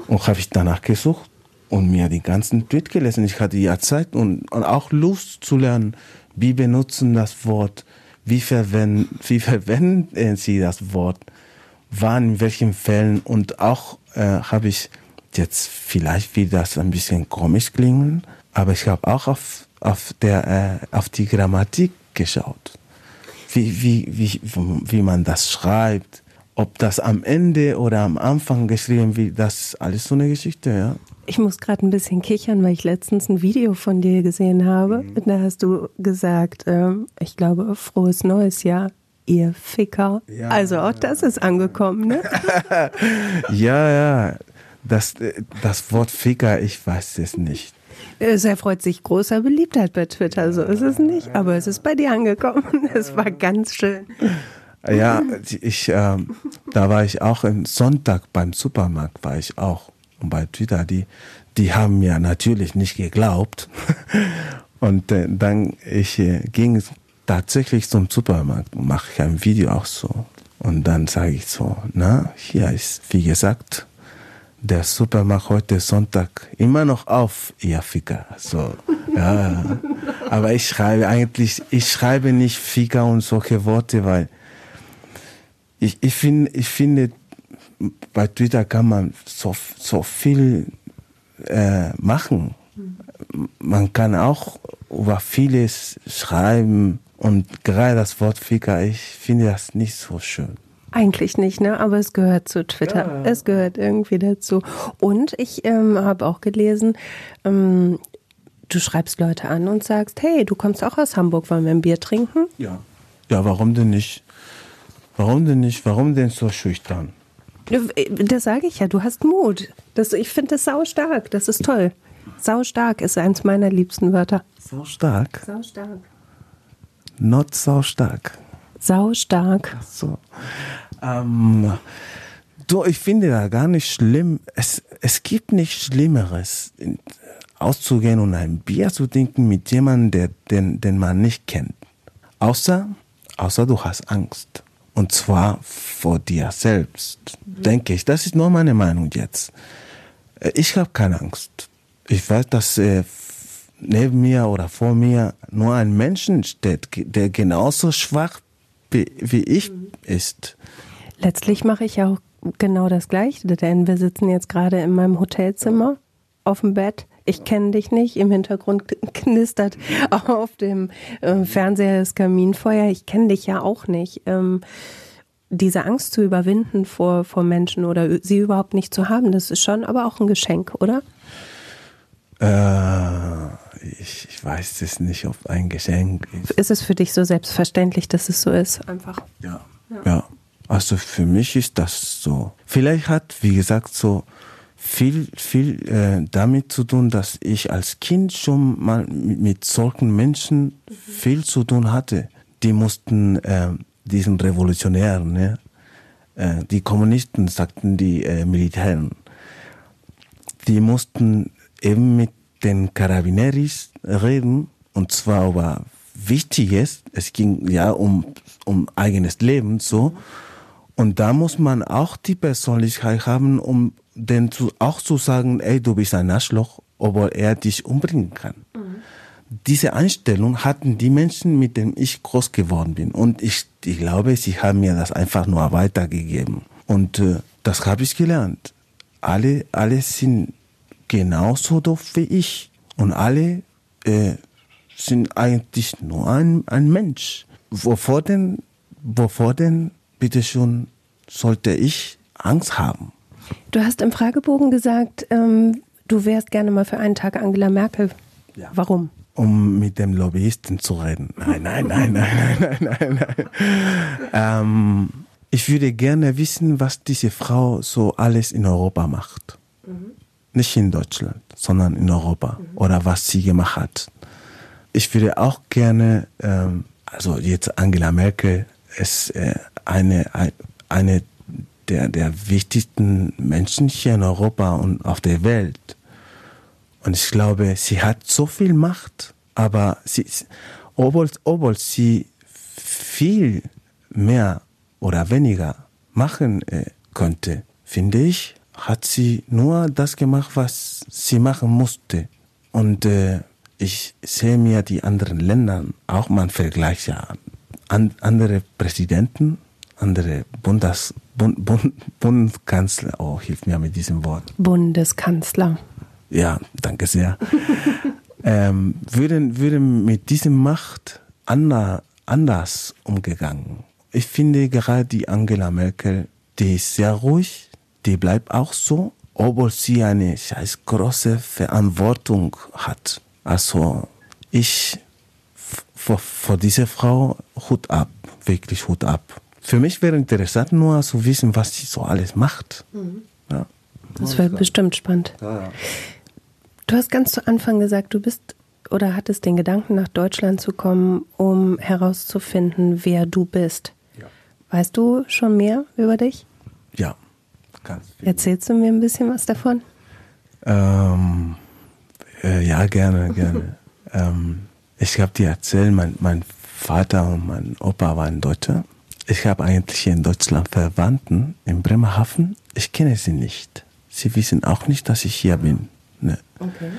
Speaker 2: Und habe ich danach gesucht und mir die ganzen Tweets gelesen. Ich hatte ja Zeit und, und auch Lust zu lernen, wie benutzen das Wort, wie verwenden, wie verwenden sie das Wort, wann, in welchen Fällen und auch äh, habe ich jetzt vielleicht wie das ein bisschen komisch klingen, aber ich habe auch auf, auf, der, äh, auf die Grammatik geschaut, wie, wie, wie, wie man das schreibt, ob das am Ende oder am Anfang geschrieben wird, das ist alles so eine Geschichte, ja.
Speaker 1: Ich muss gerade ein bisschen kichern, weil ich letztens ein Video von dir gesehen habe. Mhm. Da hast du gesagt, äh, ich glaube, frohes neues Jahr, ihr Ficker. Ja, also auch das ist angekommen, ne? <laughs>
Speaker 2: ja, ja. Das, das Wort Ficker, ich weiß es nicht.
Speaker 1: Es erfreut sich großer Beliebtheit bei Twitter, so ist es nicht. Aber es ist bei dir angekommen. <laughs> Es war ganz schön.
Speaker 2: Ja, ich, äh, da war ich auch am Sonntag beim Supermarkt, war ich auch. Und bei Twitter, die, die haben mir natürlich nicht geglaubt. <laughs> Und äh, dann ich äh, ging tatsächlich zum Supermarkt und mache ich ein Video auch so. Und dann sage ich so, na, hier ist, wie gesagt, der Supermarkt heute Sonntag immer noch auf, ihr Ficker. So, ja. <laughs> Aber ich schreibe eigentlich, ich schreibe nicht Ficker und solche Worte, weil ich, ich finde, ich finde, bei Twitter kann man so, so viel äh, machen. Man kann auch über vieles schreiben und gerade das Wort Ficker, ich finde das nicht so schön.
Speaker 1: Eigentlich nicht, ne? Aber es gehört zu Twitter. Ja. Es gehört irgendwie dazu. Und ich ähm, habe auch gelesen, ähm, du schreibst Leute an und sagst, hey, du kommst auch aus Hamburg, wollen wir ein Bier trinken?
Speaker 2: Ja. Ja, warum denn nicht? Warum denn nicht? Warum denn so schüchtern?
Speaker 1: Das sage ich ja, du hast Mut. Das, ich finde das sau stark, das ist toll. Sau stark ist eins meiner liebsten Wörter.
Speaker 2: Sau stark?
Speaker 1: Sau stark.
Speaker 2: Not sau stark.
Speaker 1: Sau stark.
Speaker 2: Ach so. Ähm, du, ich finde da gar nicht schlimm. Es, es gibt nichts Schlimmeres, auszugehen und ein Bier zu trinken mit jemandem, der, den, den man nicht kennt. Außer, außer du hast Angst. Und zwar vor dir selbst, denke ich. Das ist nur meine Meinung jetzt. Äh, ich habe keine Angst. Ich weiß, dass äh, neben mir oder vor mir nur ein Menschen steht, der genauso schwach wie ich ist.
Speaker 1: Letztlich mache ich auch genau das Gleiche, denn wir sitzen jetzt gerade in meinem Hotelzimmer auf dem Bett. Ich kenne dich nicht. Im Hintergrund knistert auf dem äh, Fernseher das Kaminfeuer. Ich kenne dich ja auch nicht. Ähm, diese Angst zu überwinden vor, vor Menschen oder sie überhaupt nicht zu haben, das ist schon aber auch ein Geschenk, oder?
Speaker 2: Äh, ich, ich weiß es nicht, ob ein Geschenk
Speaker 1: ist. Ist es für dich so selbstverständlich, dass es so ist? Einfach.
Speaker 2: Ja. Ja. ja. Also für mich ist das so. Vielleicht hat, wie gesagt, so viel, viel äh, damit zu tun, dass ich als Kind schon mal mit, solchen Menschen mhm. viel zu tun hatte. Die mussten äh, diesen Revolutionären, ne? äh, die Kommunisten, sagten die äh, Militären, die mussten eben mit den Carabineris reden, und zwar über Wichtiges. Es ging ja um, um eigenes Leben, so. Und da muss man auch die Persönlichkeit haben, um den zu, auch zu sagen, ey, du bist ein Arschloch, obwohl er dich umbringen kann. Mhm. Diese Einstellung hatten die Menschen, mit denen ich groß geworden bin. Und ich, ich glaube, sie haben mir das einfach nur weitergegeben. Und äh, das habe ich gelernt. Alle, alle sind genauso doof wie ich. Und alle äh, sind eigentlich nur ein, ein Mensch. Wovor denn, wovor denn, bitteschön, sollte ich Angst haben?
Speaker 1: Du hast im Fragebogen gesagt, ähm, du wärst gerne mal für einen Tag Angela Merkel. Ja. Warum?
Speaker 2: Um mit dem Lobbyisten zu reden. Nein, nein, nein, nein, nein, nein, nein. nein. Ähm, ich würde gerne wissen, was diese Frau so alles in Europa macht. Mhm. Nicht in Deutschland, sondern in Europa. Mhm. Oder was sie gemacht hat. Ich würde auch gerne, ähm, also jetzt Angela Merkel ist äh, eine, eine der, der wichtigsten Menschen hier in Europa und auf der Welt. Und ich glaube, sie hat so viel Macht, aber sie, obwohl, obwohl sie viel mehr oder weniger machen äh, könnte, finde ich, hat sie nur das gemacht, was sie machen musste. Und äh, ich sehe mir die anderen Länder auch mal vergleiche an andere Präsidenten, andere Bundes, Bund, Bund, Bundeskanzler, oh, hilf mir mit diesem Wort.
Speaker 1: Bundeskanzler.
Speaker 2: Ja, danke sehr. <laughs> ähm, würden, würden mit diesem Macht ander, anders umgegangen. Ich finde gerade die Angela Merkel, die ist sehr ruhig, die bleibt auch so, obwohl sie eine scheiß große Verantwortung hat. Also ich vor, vor dieser Frau Hut ab, wirklich Hut ab. Für mich wäre interessant nur zu wissen, was sie so alles macht. Mhm. Ja.
Speaker 1: Das wäre bestimmt spannend. Ja, ja. Du hast ganz zu Anfang gesagt, du bist oder hattest den Gedanken, nach Deutschland zu kommen, um herauszufinden, wer du bist. Ja. Weißt du schon mehr über dich?
Speaker 2: Ja,
Speaker 1: ganz viel. Erzählst du mir ein bisschen was davon?
Speaker 2: Ähm, äh, ja, gerne, gerne. <laughs> ähm, Ich habe dir erzählt, mein, mein Vater und mein Opa waren Deutsche. Ich habe eigentlich hier in Deutschland Verwandten in Bremerhaven. Ich kenne sie nicht. Sie wissen auch nicht, dass ich hier bin. Ne? Okay.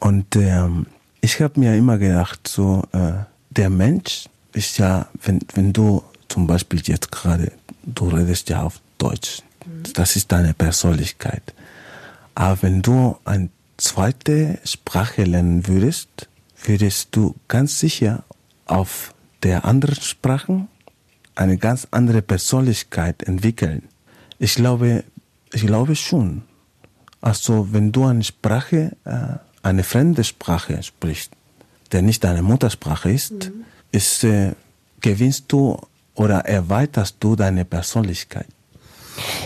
Speaker 2: Und ähm, ich habe mir immer gedacht, so äh, der Mensch ist ja, wenn, wenn du zum Beispiel jetzt gerade, du redest ja auf Deutsch, mhm. das ist deine Persönlichkeit. Aber wenn du eine zweite Sprache lernen würdest, würdest du ganz sicher auf der anderen Sprache eine ganz andere Persönlichkeit entwickeln. Ich glaube, ich glaube schon. Also wenn du eine Sprache, äh, eine fremde Sprache sprichst, der nicht deine Muttersprache ist, mhm. ist äh, gewinnst du oder erweiterst du deine Persönlichkeit.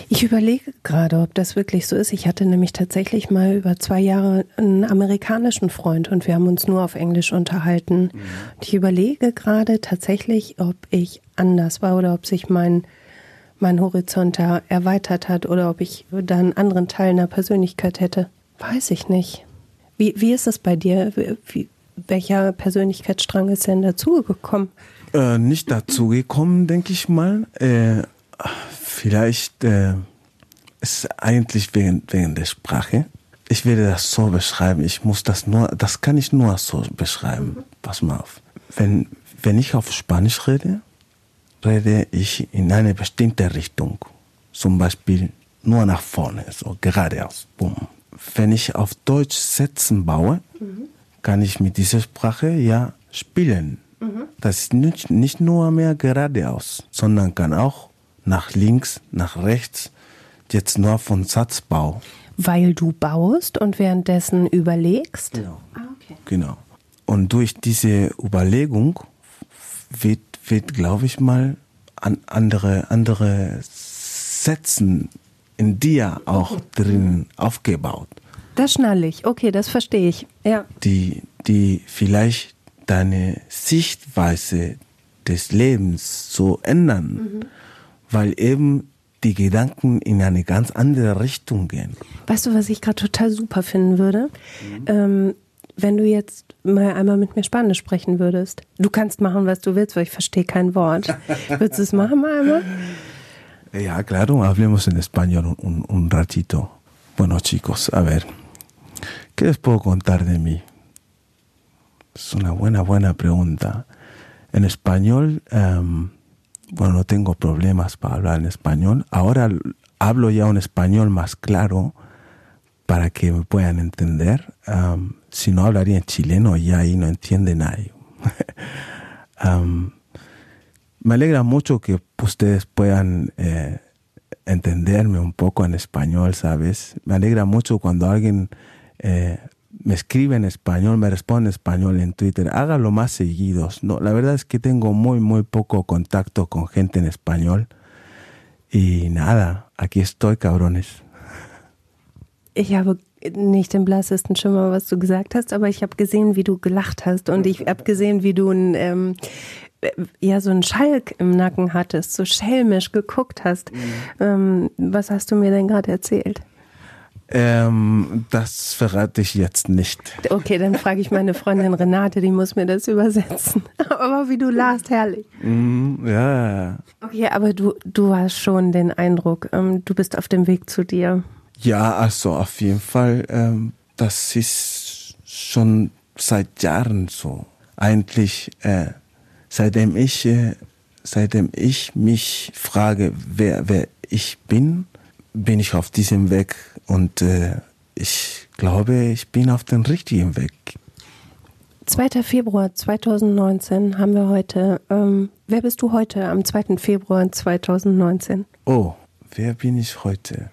Speaker 1: Ich überlege gerade, ob das wirklich so ist. Ich hatte nämlich tatsächlich mal über zwei Jahre einen amerikanischen Freund und wir haben uns nur auf Englisch unterhalten. Mhm. Ich überlege gerade tatsächlich, ob ich anders war oder ob sich mein, mein Horizont da erweitert hat oder ob ich da einen anderen Teil einer Persönlichkeit hätte. Weiß ich nicht. Wie, wie ist es bei dir? Wie, welcher Persönlichkeitsstrang ist denn dazugekommen?
Speaker 2: Äh, nicht dazugekommen, denke ich mal. Äh, Vielleicht äh, ist eigentlich wegen, wegen der Sprache. Ich werde das so beschreiben. Ich muss das nur, das kann ich nur so beschreiben. Mhm. Pass mal auf. Wenn, wenn ich auf Spanisch rede, rede ich in eine bestimmte Richtung. Zum Beispiel nur nach vorne, so geradeaus. Boom. Wenn ich auf Deutsch Sätzen baue, mhm. kann ich mit dieser Sprache ja spielen. Mhm. Das ist nicht, nicht nur mehr geradeaus, sondern kann auch nach links, nach rechts, jetzt nur von Satzbau.
Speaker 1: Weil du baust und währenddessen überlegst?
Speaker 2: Genau. Ah, okay. genau. Und durch diese Überlegung wird, wird glaube ich mal, an andere, andere Sätzen in dir auch drin aufgebaut.
Speaker 1: Das schnalle ich. Okay, das verstehe ich. Ja.
Speaker 2: Die, die vielleicht deine Sichtweise des Lebens so ändern. Mhm weil eben die Gedanken in eine ganz andere Richtung gehen.
Speaker 1: Weißt du, was ich gerade total super finden würde? Mhm. Ähm, wenn du jetzt mal einmal mit mir Spanisch sprechen würdest. Du kannst machen, was du willst, weil ich verstehe kein Wort. <laughs> Würdest du es machen mal einmal?
Speaker 2: Ja, claro, hablemos en español un, un ratito. Bueno, chicos, a ver, ¿qué les puedo contar de mí? Es una buena, buena pregunta. En español, um, bueno, no tengo problemas para hablar en español. Ahora hablo ya un español más claro para que me puedan entender. si no hablaría en chileno, ya ahí no entiende nadie. <laughs> me alegra mucho que ustedes puedan eh, entenderme un poco en español, ¿sabes? Me alegra mucho cuando alguien eh, me escribe en español, me responde en español en Twitter, hágalo más seguidos. No, la verdad es que tengo muy, muy poco contacto con gente en español. Y nada, aquí estoy, cabrones.
Speaker 1: Ich habe nicht den blassesten Schimmer, was du gesagt hast, aber ich habe gesehen, wie du gelacht hast und ich habe gesehen, wie du ein, ähm, ja, so einen Schalk im Nacken hattest, so schelmisch geguckt hast. Mhm. Ähm, was hast du mir denn gerade erzählt?
Speaker 2: Ähm, das verrate ich jetzt nicht.
Speaker 1: Okay, dann frage ich meine Freundin Renate, die muss mir das übersetzen. <laughs> Aber wie du lachst, herrlich.
Speaker 2: Mm, ja.
Speaker 1: Okay, aber du, du hast schon den Eindruck, ähm, du bist auf dem Weg zu dir.
Speaker 2: Ja, also auf jeden Fall. Ähm, das ist schon seit Jahren so. Eigentlich, äh, seitdem ich, äh, seitdem ich mich frage, wer, wer ich bin, bin ich auf diesem Weg und äh, ich glaube, ich bin auf dem richtigen Weg.
Speaker 1: 2. Februar 2019 haben wir heute. Ähm, wer bist du heute am 2. Februar 2019?
Speaker 2: Oh, wer bin ich heute?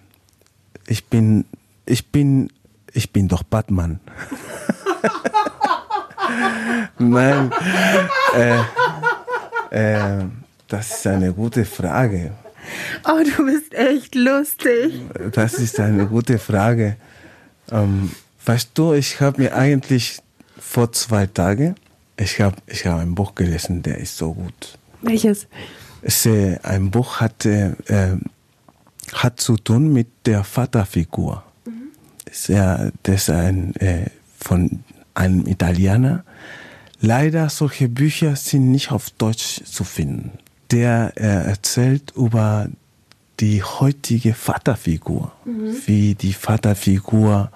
Speaker 2: Ich bin, ich bin, ich bin doch Batman. <laughs> Nein, äh, äh, das ist eine gute Frage.
Speaker 1: Oh, du bist echt lustig.
Speaker 2: Das ist eine gute Frage. Ähm, weißt du, ich habe mir eigentlich vor zwei Tagen, ich habe ich hab ein Buch gelesen, der ist so gut.
Speaker 1: Welches?
Speaker 2: Es, äh, ein Buch hat, äh, hat zu tun mit der Vaterfigur. Mhm. Ist, das ist ein, äh, von einem Italiener, leider solche Bücher sind nicht auf Deutsch zu finden. Der äh, erzählt über die heutige Vaterfigur, mhm. wie die Vaterfigur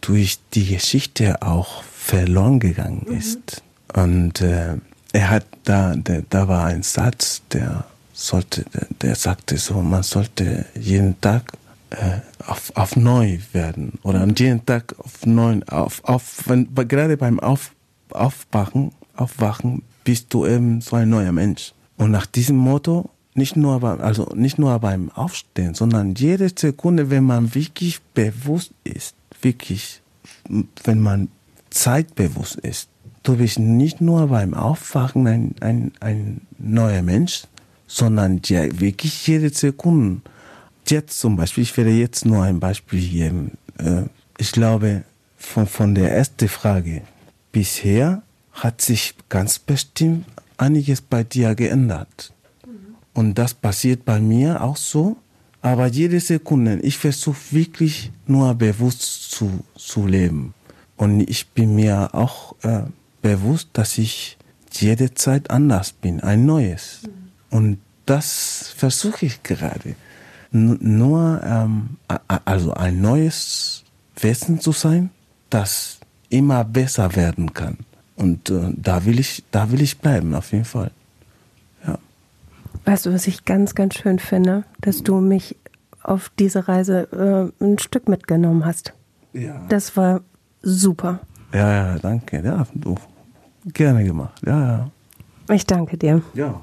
Speaker 2: durch die Geschichte auch verloren gegangen mhm. ist. Und äh, er hat da, der, da war ein Satz, der sollte, der, der sagte so, man sollte jeden Tag äh, auf, auf neu werden oder an jeden Tag auf neu, auf, auf, wenn, gerade beim auf, Aufwachen, Aufwachen bist du eben so ein neuer Mensch. Und nach diesem Motto, nicht nur, beim, also nicht nur beim Aufstehen, sondern jede Sekunde, wenn man wirklich bewusst ist, wirklich, wenn man zeitbewusst ist, du bist nicht nur beim Aufwachen ein, ein, ein neuer Mensch, sondern ja, wirklich jede Sekunde. Jetzt zum Beispiel, ich werde jetzt nur ein Beispiel geben. Äh, ich glaube, von, von der ersten Frage bisher hat sich ganz bestimmt einiges bei dir geändert. Und das passiert bei mir auch so. Aber jede Sekunde, ich versuche wirklich nur bewusst zu, zu leben. Und ich bin mir auch äh, bewusst, dass ich jede Zeit anders bin, ein neues. Und das versuche ich gerade. N nur, ähm, also ein neues Wesen zu sein, das immer besser werden kann. Und äh, da will ich, da will ich bleiben, auf jeden Fall. Ja.
Speaker 1: Weißt du, was ich ganz, ganz schön finde, dass du mich auf diese Reise äh, ein Stück mitgenommen hast. Ja. Das war super.
Speaker 2: Ja, ja, danke. Ja, du, gerne gemacht. Ja, ja.
Speaker 1: Ich danke dir.
Speaker 2: Ja.